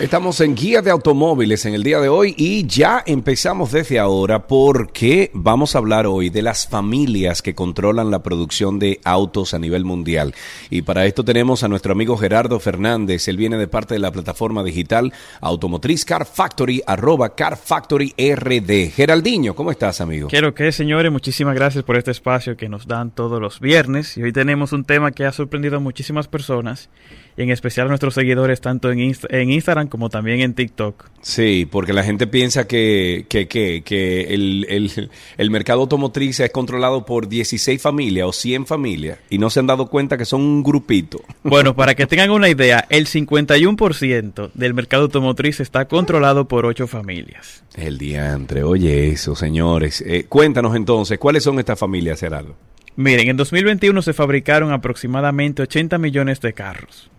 Estamos en Guía de Automóviles en el día de hoy y ya empezamos desde ahora porque vamos a hablar hoy de las familias que controlan la producción de autos a nivel mundial. Y para esto tenemos a nuestro amigo Gerardo Fernández. Él viene de parte de la plataforma digital automotriz Car Factory, arroba Car Factory RD. Geraldiño, ¿cómo estás, amigo? Quiero que, señores, muchísimas gracias por este espacio que nos dan todos los viernes. Y hoy tenemos un tema que ha sorprendido a muchísimas personas, y en especial a nuestros seguidores, tanto en, Inst- en Instagram como también en TikTok. Sí, porque la gente piensa que, que, que, que el, el, el mercado automotriz es controlado por 16 familias o 100 familias y no se han dado cuenta que son un grupito. Bueno, para que tengan una idea, el 51% del mercado automotriz está controlado por ocho familias. El diantre, oye eso, señores. Eh, cuéntanos entonces, ¿cuáles son estas familias, Gerardo? Miren, en 2021 se fabricaron aproximadamente 80 millones de carros.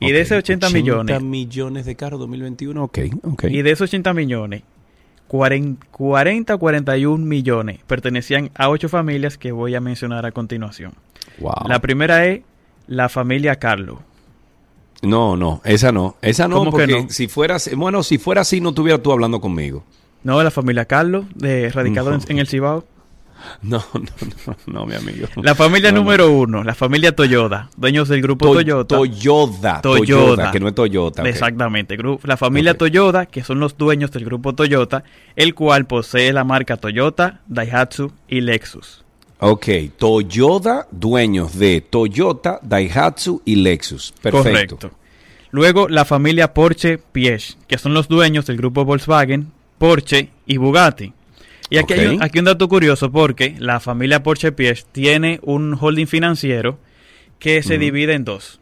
Y de esos 80 millones. millones de carros 2021, ok, ok. Y de esos 80 millones, 40, 40 41 millones pertenecían a ocho familias que voy a mencionar a continuación. Wow. La primera es la familia Carlos. No, no, esa no. Esa no, ¿Cómo que porque no? si fuera, así- bueno, si fuera así, no estuviera tú hablando conmigo. No, la familia Carlos, de, radicado en, No. en el Cibao. No, no, no, no, mi amigo. La familia No, no. número uno, la familia Toyota, dueños del grupo To- Toyota. Toyota, Toyota, que no es Toyota. Exactamente, la familia Toyota, que son los dueños del grupo Toyota, el cual posee la marca Toyota, Daihatsu y Lexus. Ok, Toyota, dueños de Toyota, Daihatsu y Lexus. Perfecto. Correcto. Luego la familia Porsche Piech, que son los dueños del grupo Volkswagen, Porsche y Bugatti. Y aquí, hay, un, aquí un dato curioso porque la familia Porsche Piech tiene un holding financiero que se divide en dos.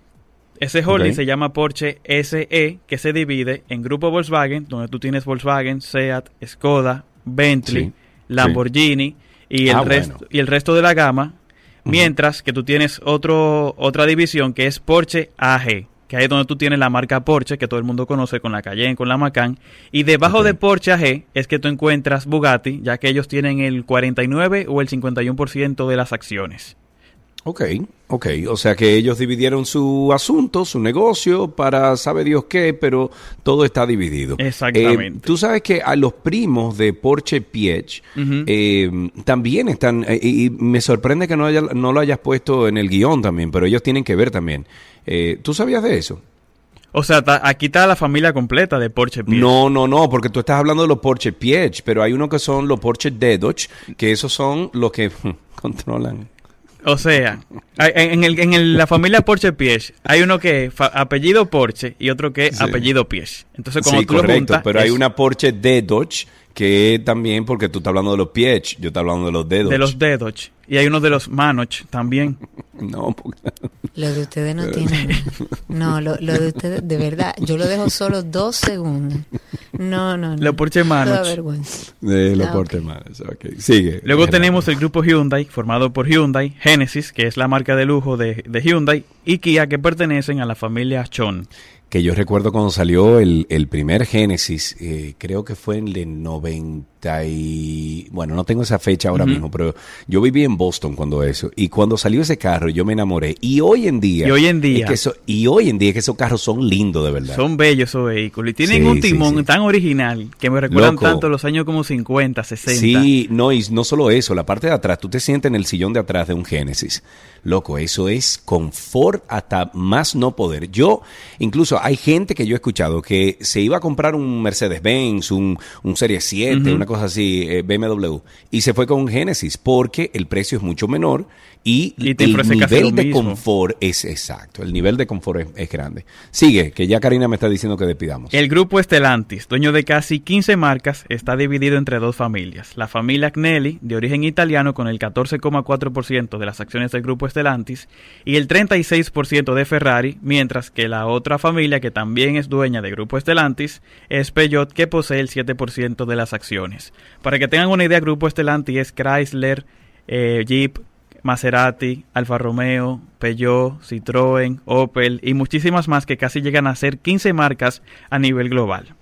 Ese holding se llama Porsche SE, que se divide en grupo Volkswagen, donde tú tienes Volkswagen, Seat, Skoda, Bentley, Sí, Lamborghini y el, Ah, resto, bueno. y el resto de la gama. Mientras que tú tienes otro, otra división que es Porsche AG, que ahí es donde tú tienes la marca Porsche, que todo el mundo conoce con la Cayenne, con la Macan. Y debajo de Porsche AG es que tú encuentras Bugatti, ya que ellos tienen el 49 o el 51% de las acciones. Ok, ok. O sea que ellos dividieron su asunto, su negocio, para sabe Dios qué, pero todo está dividido. Exactamente. Eh, Tú sabes que a los primos de Porsche Piech eh, también están, eh, y me sorprende que no, haya- no lo hayas puesto en el guion también, pero ellos tienen que ver también. Eh, ¿Tú sabías de eso? O sea, aquí está la familia completa de Porsche Piech. No, no, no, porque tú estás hablando de los Porsche Piech, pero hay uno que son los Porsche Dedoch, que esos son los que controlan. O sea, en, el- en el- la familia Porsche Piech hay uno que es apellido Porsche y otro que es Sí. apellido Piech. Entonces, cuando sí, tú lo juntas, pero hay una Porsche Dedoch que también, porque tú estás hablando de los Piech, yo estoy hablando de los Dedoch. de los Dedoch y hay uno de los Manoch también. No, porque- Lo de ustedes no tiene. No, lo, lo de ustedes, de verdad, yo lo dejo solo dos segundos. No, no, no. Los Porsche Toda Manoch. vergüenza. de los Ah, Porsche Manes, ok. Sigue. Luego tenemos el grupo Hyundai, formado por Hyundai, Genesis, que es la marca de lujo de, de Hyundai, y Kia, que pertenecen a la familia Chon. Que yo recuerdo cuando salió el, el primer Génesis, eh, creo que fue en el 90 y... Bueno, no tengo esa fecha ahora mismo, pero yo viví en Boston cuando eso. Y cuando salió ese carro yo me enamoré. Y hoy en día... Y hoy en día- es que eso- y hoy en día es que esos carros son lindos de verdad. Son bellos esos vehículos y tienen Sí, un sí, timón sí. tan original que me recuerdan Loco. tanto los años como 50, 60. Sí, no, y no solo eso, la parte de atrás, tú te sientes en el sillón de atrás de un Génesis. Loco, eso es confort hasta más no poder. Yo, incluso hay gente que yo he escuchado que se iba a comprar un Mercedes-Benz, un, un Serie 7, Ujú. una cosa así, eh, BMW, y se fue con un Génesis porque el precio es mucho menor y, el nivel de mismo. confort es exacto, el nivel de confort es, es grande. Sigue, que ya Karina me está diciendo que despidamos. El grupo Stellantis, dueño de casi 15 marcas, está dividido entre dos familias. La familia Agnelli, de origen italiano, con el 14,4% de las acciones del grupo Stellantis, y el 36% de Ferrari, mientras que la otra familia, que también es dueña del grupo Stellantis, es Peugeot, que posee el 7% de las acciones. Para que tengan una idea, grupo Stellantis es Chrysler, eh, Jeep, Maserati, Alfa Romeo, Peugeot, Citroën, Opel y muchísimas más que casi llegan a ser 15 marcas a nivel global.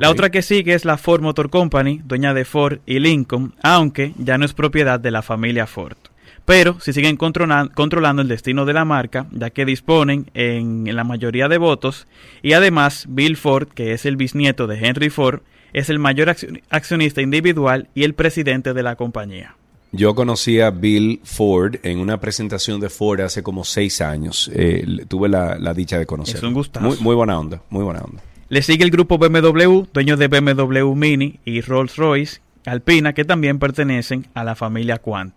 La otra que sigue es la Ford Motor Company, dueña de Ford y Lincoln, aunque ya no es propiedad de la familia Ford. Pero si siguen controlan- controlando el destino de la marca, ya que disponen en, en la mayoría de votos, y además Bill Ford, que es el bisnieto de Henry Ford, es el mayor accion- accionista individual y el presidente de la compañía. Yo conocí a Bill Ford en una presentación de Ford hace como seis años. Eh, tuve la, la dicha de conocerlo. Es un gustazo. Muy, muy buena onda, muy buena onda. Le sigue el grupo BMW, dueño de BMW Mini y Rolls-Royce, Alpina, que también pertenecen a la familia Quant.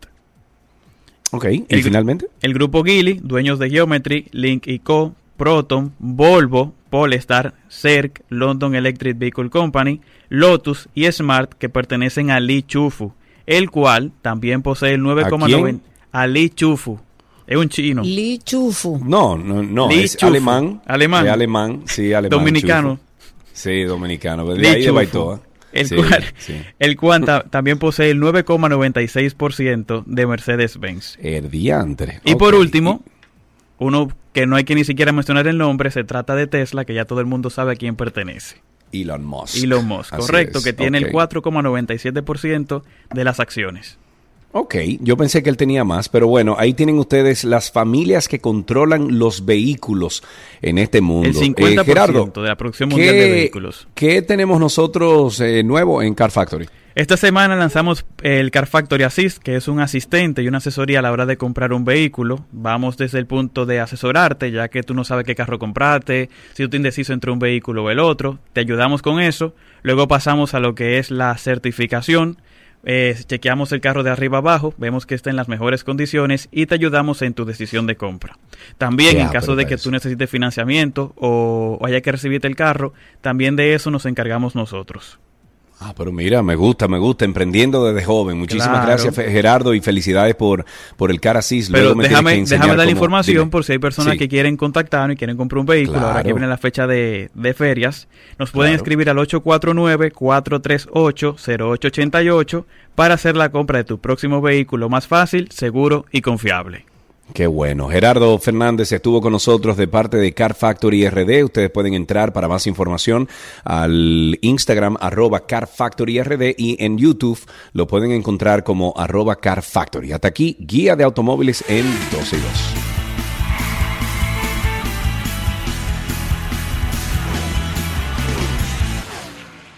Ok, ¿y El finalmente? El grupo Geely, dueños de Geometry, Link Co., Proton, Volvo, Polestar, Cerc, London Electric Vehicle Company, Lotus y Smart, que pertenecen a Li Chufu, el cual también posee el 9,9 a Li Chufu. Es un chino. Li Chufu. No, no, no, Li es Chufu. alemán. Alemán. Es alemán, sí, alemán. Dominicano. Chufu. Sí, dominicano. De Li ahí de. Baitoa. El Sí, cual, sí. el cual ta- también posee el 9,96% de Mercedes-Benz. El diantre. Y Ok. por último, uno que no hay que ni siquiera mencionar el nombre, se trata de Tesla, que ya todo el mundo sabe a quién pertenece. Elon Musk. Elon Musk, Así correcto, es, que tiene el 4,97% de las acciones. Ok, yo pensé que él tenía más, pero bueno, ahí tienen ustedes las familias que controlan los vehículos en este mundo. El 50% Eh, Gerardo, de la producción mundial de ¿qué- vehículos. ¿Qué tenemos nosotros eh, nuevo en Car Factory? Esta semana lanzamos el Car Factory Assist, que es un asistente y una asesoría a la hora de comprar un vehículo. Vamos desde el punto de asesorarte, ya que tú no sabes qué carro comprarte, si tú te indeciso entre un vehículo o el otro. Te ayudamos con eso. Luego pasamos a lo que es la certificación. Eh, chequeamos el carro de arriba abajo, vemos que está en las mejores condiciones y te ayudamos en tu decisión de compra. También en caso de que tú necesites financiamiento o, o haya que recibirte el carro, también de eso nos encargamos nosotros. Ah, pero mira, me gusta, me gusta, emprendiendo desde joven. Muchísimas Claro. gracias, Gerardo, y felicidades por, por el Car Assist. Pero Luego me déjame, enseñar déjame dar la información dime. por si hay personas Sí. que quieren contactarnos y quieren comprar un vehículo. Ahora que viene la fecha de, de ferias, nos pueden Claro. escribir al 849-438-0888 para hacer la compra de tu próximo vehículo más fácil, seguro y confiable. Qué bueno. Gerardo Fernández estuvo con nosotros de parte de Car Factory RD. Ustedes pueden entrar para más información al Instagram arroba Car Factory RD y en YouTube lo pueden encontrar como arroba Car Factory. Hasta aquí, guía de automóviles en 12 y 2.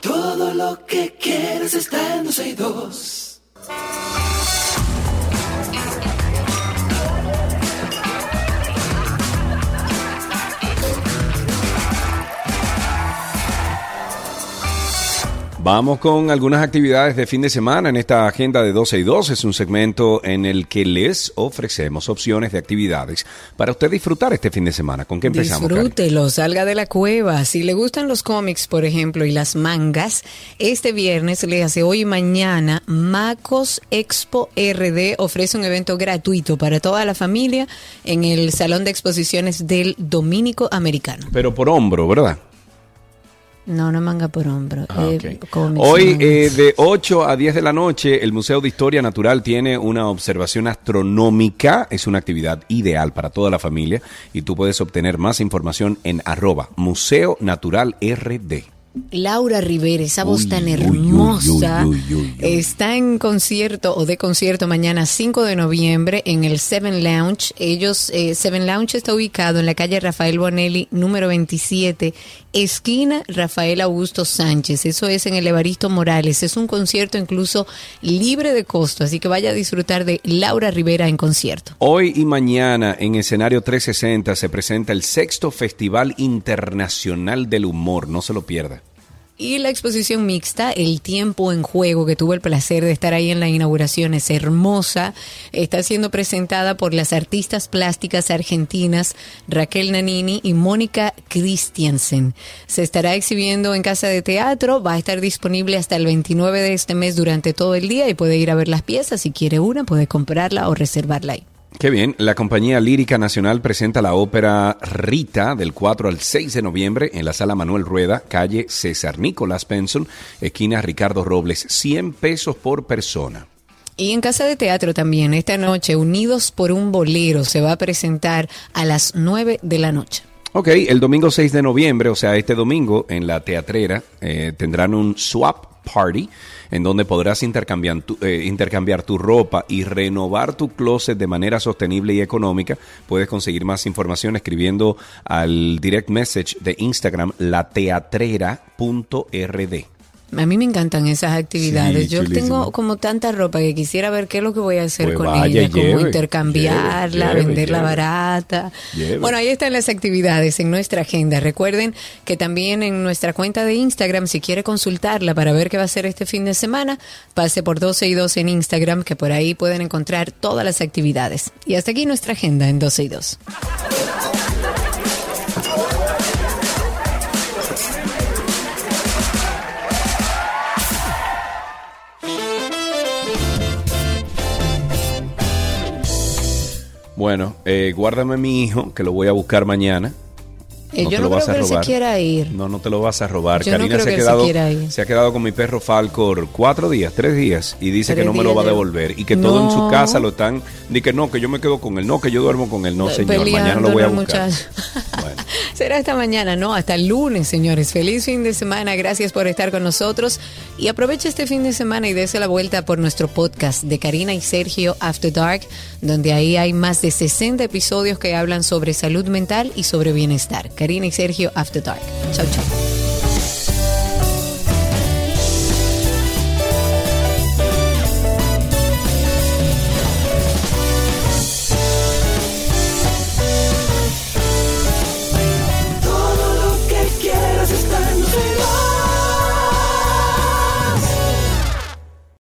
Todo lo que quieres está en 12 y 2. Vamos con algunas actividades de fin de semana en esta agenda de 12 y 2. Es un segmento en el que les ofrecemos opciones de actividades para usted disfrutar este fin de semana. ¿Con qué empezamos? Disfrútelo, salga de la cueva. Si le gustan los cómics, por ejemplo, y las mangas, este viernes le hace hoy y mañana Macos Expo RD ofrece un evento gratuito para toda la familia en el Salón de Exposiciones del Dominico Americano. Pero por hombro, ¿verdad? No, no manga por hombro. Ah, eh, Hoy eh, de 8 a 10 de la noche el Museo de Historia Natural tiene una observación astronómica. Es una actividad ideal para toda la familia y tú puedes obtener más información en arroba Museo Natural RD. Laura Rivera, esa voz Uy, tan hermosa, uy, uy, uy. está en concierto o de concierto mañana 5 de noviembre en el Seven Lounge. Ellos, eh, Seven Lounge está ubicado en la calle Rafael Bonelli, número 27, esquina Rafael Augusto Sánchez. Eso es en el Evaristo Morales. Es un concierto incluso libre de costo, así que vaya a disfrutar de Laura Rivera en concierto. Hoy y mañana en escenario 360 se presenta el sexto Festival Internacional del Humor. No se lo pierda. Y la exposición mixta, El tiempo en juego, que tuve el placer de estar ahí en la inauguración, es hermosa. Está siendo presentada por las artistas plásticas argentinas Raquel Nanini y Mónica Christiansen. Se estará exhibiendo en Casa de Teatro, va a estar disponible hasta el 29 de este mes durante todo el día y puede ir a ver las piezas. Si quiere una, puede comprarla o reservarla ahí. Qué bien, la Compañía Lírica Nacional presenta la ópera Rita del 4 al 6 de noviembre en la Sala Manuel Rueda, calle César Nicolás Penson, esquina Ricardo Robles, 100 pesos por persona. Y en Casa de Teatro también, esta noche, Unidos por un Bolero, se va a presentar a las 9 de la noche. Ok, el domingo 6 de noviembre, o sea, este domingo en la teatrera, eh, tendrán un swap party en donde podrás intercambiar tu, eh, intercambiar tu ropa y renovar tu closet de manera sostenible y económica. Puedes conseguir más información escribiendo al direct message de Instagram lateatrera.rd. A mí me encantan esas actividades. Sí, Yo chulísimo. tengo como tanta ropa que quisiera ver qué es lo que voy a hacer Pues con vaya ella, como lleve, intercambiarla, lleve, venderla lleve. barata. Bueno, ahí están las actividades en nuestra agenda. Recuerden que también en nuestra cuenta de Instagram, si quiere consultarla para ver qué va a hacer este fin de semana, pase por 12 y 2 en Instagram, que por ahí pueden encontrar todas las actividades. Y hasta aquí nuestra agenda en 12 y 2. Bueno, eh, guárdame mi hijo, que lo voy a buscar mañana. Eh, no yo te no lo vas creo a que él se robar. quiera ir. No, no te lo vas a robar. Yo Karina se, ha que él se quedado, se ha quedado con mi perro Falcor cuatro días, tres días, y dice Tres que no me lo va a de- devolver. Y que todo en su casa lo están. Ni que no, que yo me quedo con él. No, que yo duermo con él. No, señor. Mañana lo voy a buscar. Será esta mañana, no, hasta el lunes, señores. Feliz fin de semana, gracias por estar con nosotros y aprovecha este fin de semana y dése la vuelta por nuestro podcast de Karina y Sergio After Dark, donde ahí hay más de 60 episodios que hablan sobre salud mental y sobre bienestar. Karina y Sergio After Dark. Chau, chau.